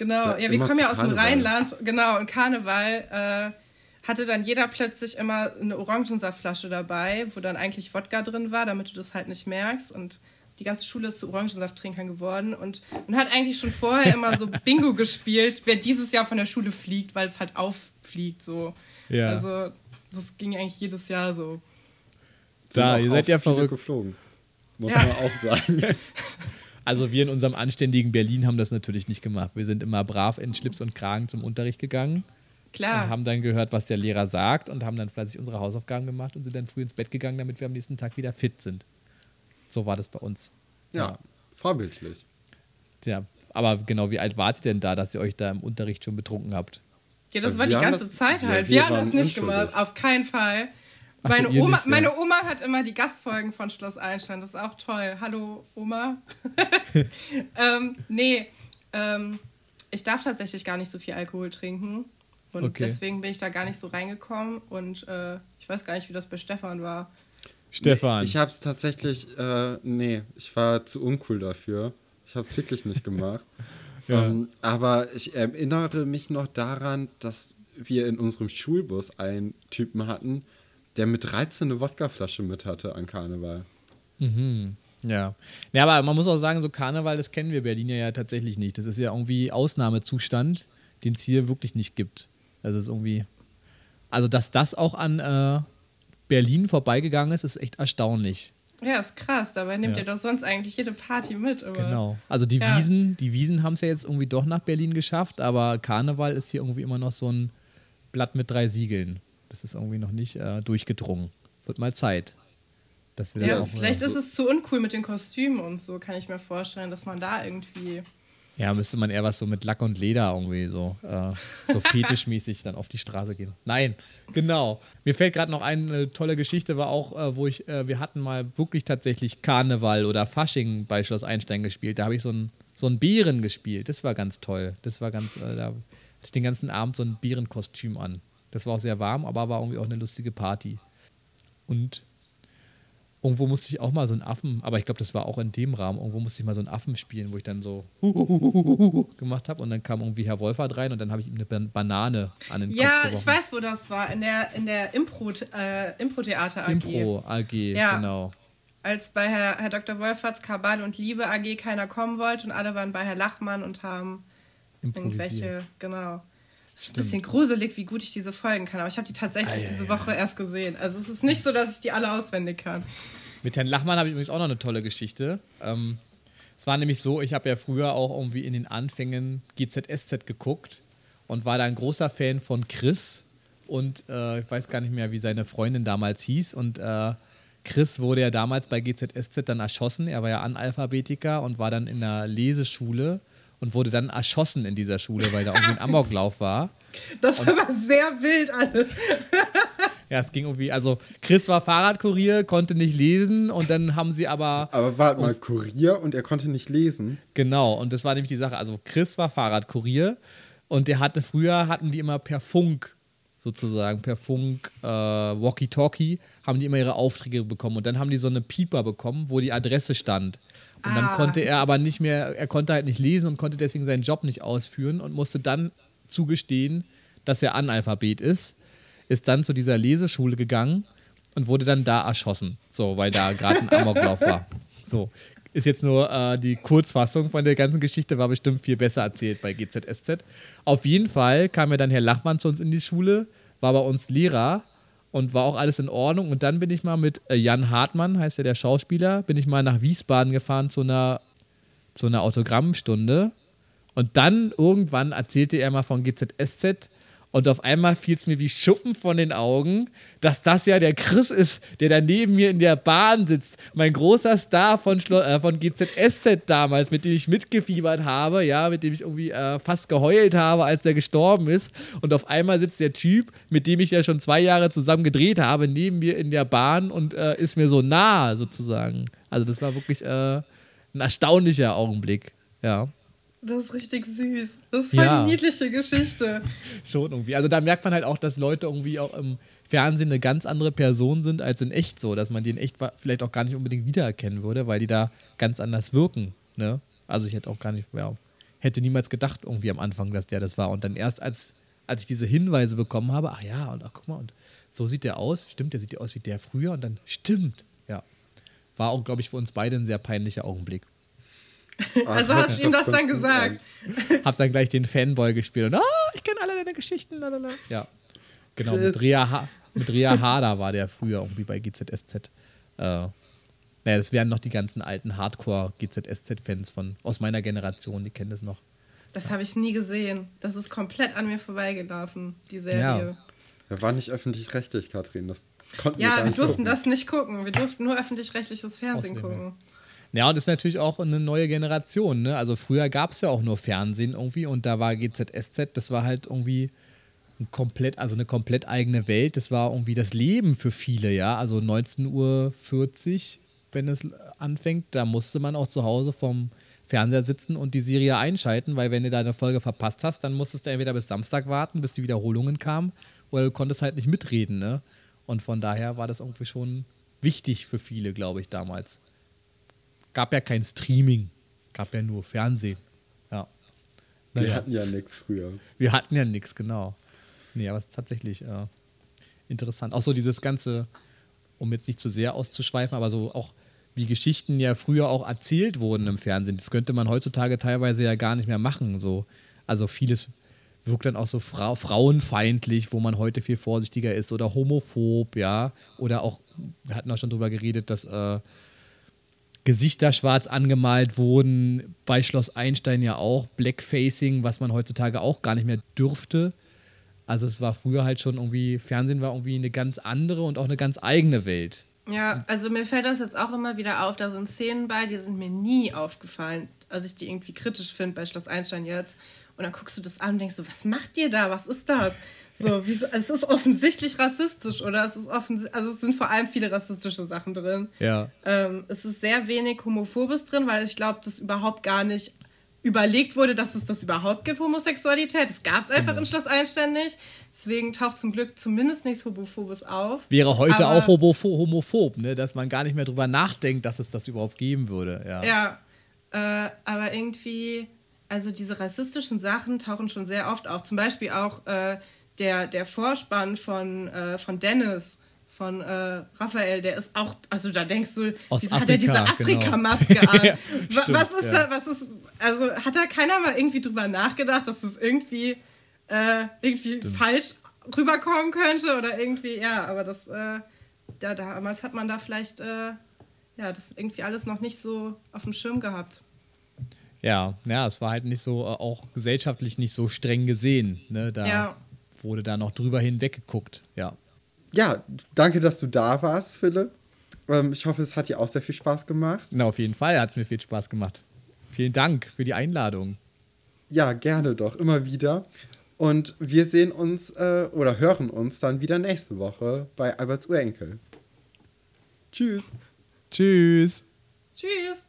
Genau, ja, ja wir kommen ja aus dem Rheinland, genau, und Karneval äh, hatte dann jeder plötzlich immer eine Orangensaftflasche dabei, wo dann eigentlich Wodka drin war, damit du das halt nicht merkst und die ganze Schule ist zu Orangensafttrinkern geworden und man hat eigentlich schon vorher immer so Bingo gespielt, wer dieses Jahr von der Schule fliegt, weil es halt auffliegt so. Ja. Also das ging eigentlich jedes Jahr so. Da, ihr seid ja verrückt geflogen. Muss ja. man auch sagen. Also wir in unserem anständigen Berlin haben das natürlich nicht gemacht. Wir sind immer brav in Schlips und Kragen zum Unterricht gegangen. Klar. Und haben dann gehört, was der Lehrer sagt und haben dann fleißig unsere Hausaufgaben gemacht und sind dann früh ins Bett gegangen, damit wir am nächsten Tag wieder fit sind. So war das bei uns. Ja, ja. vorbildlich. Ja, aber genau, wie alt wart ihr denn da, dass ihr euch da im Unterricht schon betrunken habt? Ja, das also war die ganze das, Zeit halt. Wir, wir haben das nicht gemacht, auf keinen Fall. Meine, so, Oma, nicht, ja. meine Oma hat immer die Gastfolgen von Schloss Einstein. Das ist auch toll. Hallo, Oma. ähm, nee, ähm, ich darf tatsächlich gar nicht so viel Alkohol trinken. Und okay. deswegen bin ich da gar nicht so reingekommen. Und äh, ich weiß gar nicht, wie das bei Stefan war. Stefan. Ich habe es tatsächlich, äh, nee, ich war zu uncool dafür. Ich habe es wirklich nicht gemacht. ja. ähm, aber ich erinnere mich noch daran, dass wir in unserem Schulbus einen Typen hatten, der mit 13 eine Wodkaflasche mit hatte an Karneval. Mhm. Ja. Ja, aber man muss auch sagen, so Karneval, das kennen wir Berliner ja tatsächlich nicht. Das ist ja irgendwie Ausnahmezustand, den es hier wirklich nicht gibt. Also ist irgendwie. Also, dass das auch an äh, Berlin vorbeigegangen ist, ist echt erstaunlich. Ja, ist krass. Dabei nimmt ja. ihr doch sonst eigentlich jede Party mit. Aber genau. Also die ja. Wiesen, die Wiesen haben es ja jetzt irgendwie doch nach Berlin geschafft, aber Karneval ist hier irgendwie immer noch so ein Blatt mit drei Siegeln. Das ist irgendwie noch nicht äh, durchgedrungen. Wird mal Zeit. Dass wir ja, vielleicht ist es zu uncool mit den Kostümen und so, kann ich mir vorstellen, dass man da irgendwie. Ja, müsste man eher was so mit Lack und Leder irgendwie so, äh, so fetischmäßig dann auf die Straße gehen. Nein, genau. Mir fällt gerade noch eine tolle Geschichte, war auch, äh, wo ich, äh, wir hatten mal wirklich tatsächlich Karneval oder Fasching bei Schloss Einstein gespielt. Da habe ich so einen so Bären gespielt. Das war ganz toll. Das war ganz, äh, da hatte ich den ganzen Abend so ein Bärenkostüm an. Das war auch sehr warm, aber war irgendwie auch eine lustige Party. Und irgendwo musste ich auch mal so einen Affen, aber ich glaube, das war auch in dem Rahmen, irgendwo musste ich mal so einen Affen spielen, wo ich dann so gemacht habe und dann kam irgendwie Herr Wolfert rein und dann habe ich ihm eine Banane an den ja, Kopf Ja, ich weiß, wo das war, in der, in der Impro-Theater äh, Impro AG. Impro AG, ja. genau. Als bei Herr, Herr Dr. Wolferts Kabal und Liebe AG keiner kommen wollte und alle waren bei Herr Lachmann und haben irgendwelche, genau. Es ist ein bisschen gruselig, wie gut ich diese Folgen kann, aber ich habe die tatsächlich ah, ja, diese Woche ja. erst gesehen. Also es ist nicht so, dass ich die alle auswendig kann. Mit Herrn Lachmann habe ich übrigens auch noch eine tolle Geschichte. Ähm, es war nämlich so, ich habe ja früher auch irgendwie in den Anfängen GZSZ geguckt und war da ein großer Fan von Chris und äh, ich weiß gar nicht mehr, wie seine Freundin damals hieß und äh, Chris wurde ja damals bei GZSZ dann erschossen. Er war ja Analphabetiker und war dann in der Leseschule und wurde dann erschossen in dieser Schule, weil da irgendwie ein Amoklauf war. Das und war sehr wild alles. ja, es ging irgendwie, also Chris war Fahrradkurier, konnte nicht lesen und dann haben sie aber. Aber warte mal, Kurier und er konnte nicht lesen. Genau, und das war nämlich die Sache. Also Chris war Fahrradkurier und der hatte früher hatten die immer per Funk sozusagen per Funk, äh, Walkie-Talkie, haben die immer ihre Aufträge bekommen. Und dann haben die so eine Pieper bekommen, wo die Adresse stand. Und dann ah. konnte er aber nicht mehr, er konnte halt nicht lesen und konnte deswegen seinen Job nicht ausführen und musste dann zugestehen, dass er Analphabet ist. Ist dann zu dieser Leseschule gegangen und wurde dann da erschossen. So, weil da gerade ein Amoklauf war. So. Ist jetzt nur äh, die Kurzfassung von der ganzen Geschichte, war bestimmt viel besser erzählt bei GZSZ. Auf jeden Fall kam ja dann Herr Lachmann zu uns in die Schule, war bei uns Lehrer und war auch alles in Ordnung. Und dann bin ich mal mit äh, Jan Hartmann, heißt ja der Schauspieler, bin ich mal nach Wiesbaden gefahren zu einer, zu einer Autogrammstunde. Und dann irgendwann erzählte er mal von GZSZ und auf einmal fiel es mir wie Schuppen von den Augen, dass das ja der Chris ist, der da neben mir in der Bahn sitzt. Mein großer Star von, Schlo äh, von GZSZ damals, mit dem ich mitgefiebert habe, ja, mit dem ich irgendwie äh, fast geheult habe, als der gestorben ist. Und auf einmal sitzt der Typ, mit dem ich ja schon zwei Jahre zusammen gedreht habe, neben mir in der Bahn und äh, ist mir so nah sozusagen. Also das war wirklich äh, ein erstaunlicher Augenblick, ja. Das ist richtig süß. Das ist voll ja. die niedliche Geschichte. Schon irgendwie. Also da merkt man halt auch, dass Leute irgendwie auch im Fernsehen eine ganz andere Person sind als in echt so, dass man die in echt vielleicht auch gar nicht unbedingt wiedererkennen würde, weil die da ganz anders wirken. Ne? Also ich hätte auch gar nicht, ja, hätte niemals gedacht irgendwie am Anfang, dass der das war. Und dann erst als, als ich diese Hinweise bekommen habe, ach ja, und ach guck mal, und so sieht der aus, stimmt, der sieht ja aus wie der früher und dann stimmt, ja. War auch, glaube ich, für uns beide ein sehr peinlicher Augenblick. Also hast du ihm das dann gesagt? Hab dann gleich den Fanboy gespielt und oh, ich kenne alle deine Geschichten. Lalala. Ja, genau. Mit Ria, ha mit Ria Harder war der früher irgendwie bei GZSZ. Äh, naja, das wären noch die ganzen alten Hardcore-GZSZ-Fans aus meiner Generation, die kennen das noch. Das habe ich nie gesehen. Das ist komplett an mir vorbeigelaufen, die Serie. Ja. Er war nicht öffentlich-rechtlich, Katrin. Das konnten ja, wir, wir durften gucken. das nicht gucken. Wir durften nur öffentlich-rechtliches Fernsehen Ausnehmen. gucken. Ja, und das ist natürlich auch eine neue Generation. Ne? Also früher gab es ja auch nur Fernsehen irgendwie und da war GZSZ, das war halt irgendwie ein komplett, also eine komplett eigene Welt. Das war irgendwie das Leben für viele, ja. Also 19.40 Uhr, wenn es anfängt, da musste man auch zu Hause vom Fernseher sitzen und die Serie einschalten, weil wenn du da eine Folge verpasst hast, dann musstest du entweder bis Samstag warten, bis die Wiederholungen kamen, oder du konntest halt nicht mitreden, ne? Und von daher war das irgendwie schon wichtig für viele, glaube ich, damals. Gab ja kein Streaming, gab ja nur Fernsehen. Ja. Naja. Wir hatten ja nichts früher. Wir hatten ja nichts, genau. Nee, aber es ist tatsächlich äh, interessant. Auch so dieses ganze, um jetzt nicht zu sehr auszuschweifen, aber so auch wie Geschichten ja früher auch erzählt wurden im Fernsehen. Das könnte man heutzutage teilweise ja gar nicht mehr machen. So. Also vieles wirkt dann auch so fra frauenfeindlich, wo man heute viel vorsichtiger ist oder homophob, ja. Oder auch, wir hatten auch schon drüber geredet, dass äh, Gesichter schwarz angemalt wurden. Bei Schloss Einstein ja auch Blackfacing, was man heutzutage auch gar nicht mehr dürfte. Also es war früher halt schon irgendwie, Fernsehen war irgendwie eine ganz andere und auch eine ganz eigene Welt. Ja, also mir fällt das jetzt auch immer wieder auf, da sind Szenen bei, die sind mir nie aufgefallen, als ich die irgendwie kritisch finde bei Schloss Einstein jetzt. Und dann guckst du das an und denkst so, was macht ihr da? Was ist das? So, wie, es ist offensichtlich rassistisch, oder? Es ist offensichtlich, also es sind vor allem viele rassistische Sachen drin. Ja. Ähm, es ist sehr wenig Homophobes drin, weil ich glaube, das überhaupt gar nicht überlegt wurde, dass es das überhaupt gibt, Homosexualität. Das gab es einfach genau. in Schloss Einstein nicht. Deswegen taucht zum Glück zumindest nichts Homophobes auf. Wäre heute aber, auch homophob, ne? dass man gar nicht mehr drüber nachdenkt, dass es das überhaupt geben würde. Ja, ja äh, aber irgendwie, also diese rassistischen Sachen tauchen schon sehr oft auf. Zum Beispiel auch äh, der, der Vorspann von, äh, von Dennis von äh, Raphael, der ist auch, also da denkst du, diese, Afrika, hat er diese genau. Afrika-Maske genau. an. ja, stimmt, was ist ja. da, was ist, also hat da keiner mal irgendwie drüber nachgedacht, dass das irgendwie, äh, irgendwie stimmt. falsch rüberkommen könnte oder irgendwie, ja, aber das, äh, ja, damals hat man da vielleicht, äh, ja, das irgendwie alles noch nicht so auf dem Schirm gehabt. Ja, ja, es war halt nicht so, äh, auch gesellschaftlich nicht so streng gesehen, ne, da ja. Wurde da noch drüber hinweg geguckt, ja ja, danke, dass du da warst, Philipp. Ähm, ich hoffe, es hat dir auch sehr viel Spaß gemacht. Na, auf jeden Fall hat es mir viel Spaß gemacht. Vielen Dank für die Einladung. Ja, gerne doch, immer wieder. Und wir sehen uns äh, oder hören uns dann wieder nächste Woche bei Alberts Urenkel. Tschüss. Tschüss. Tschüss.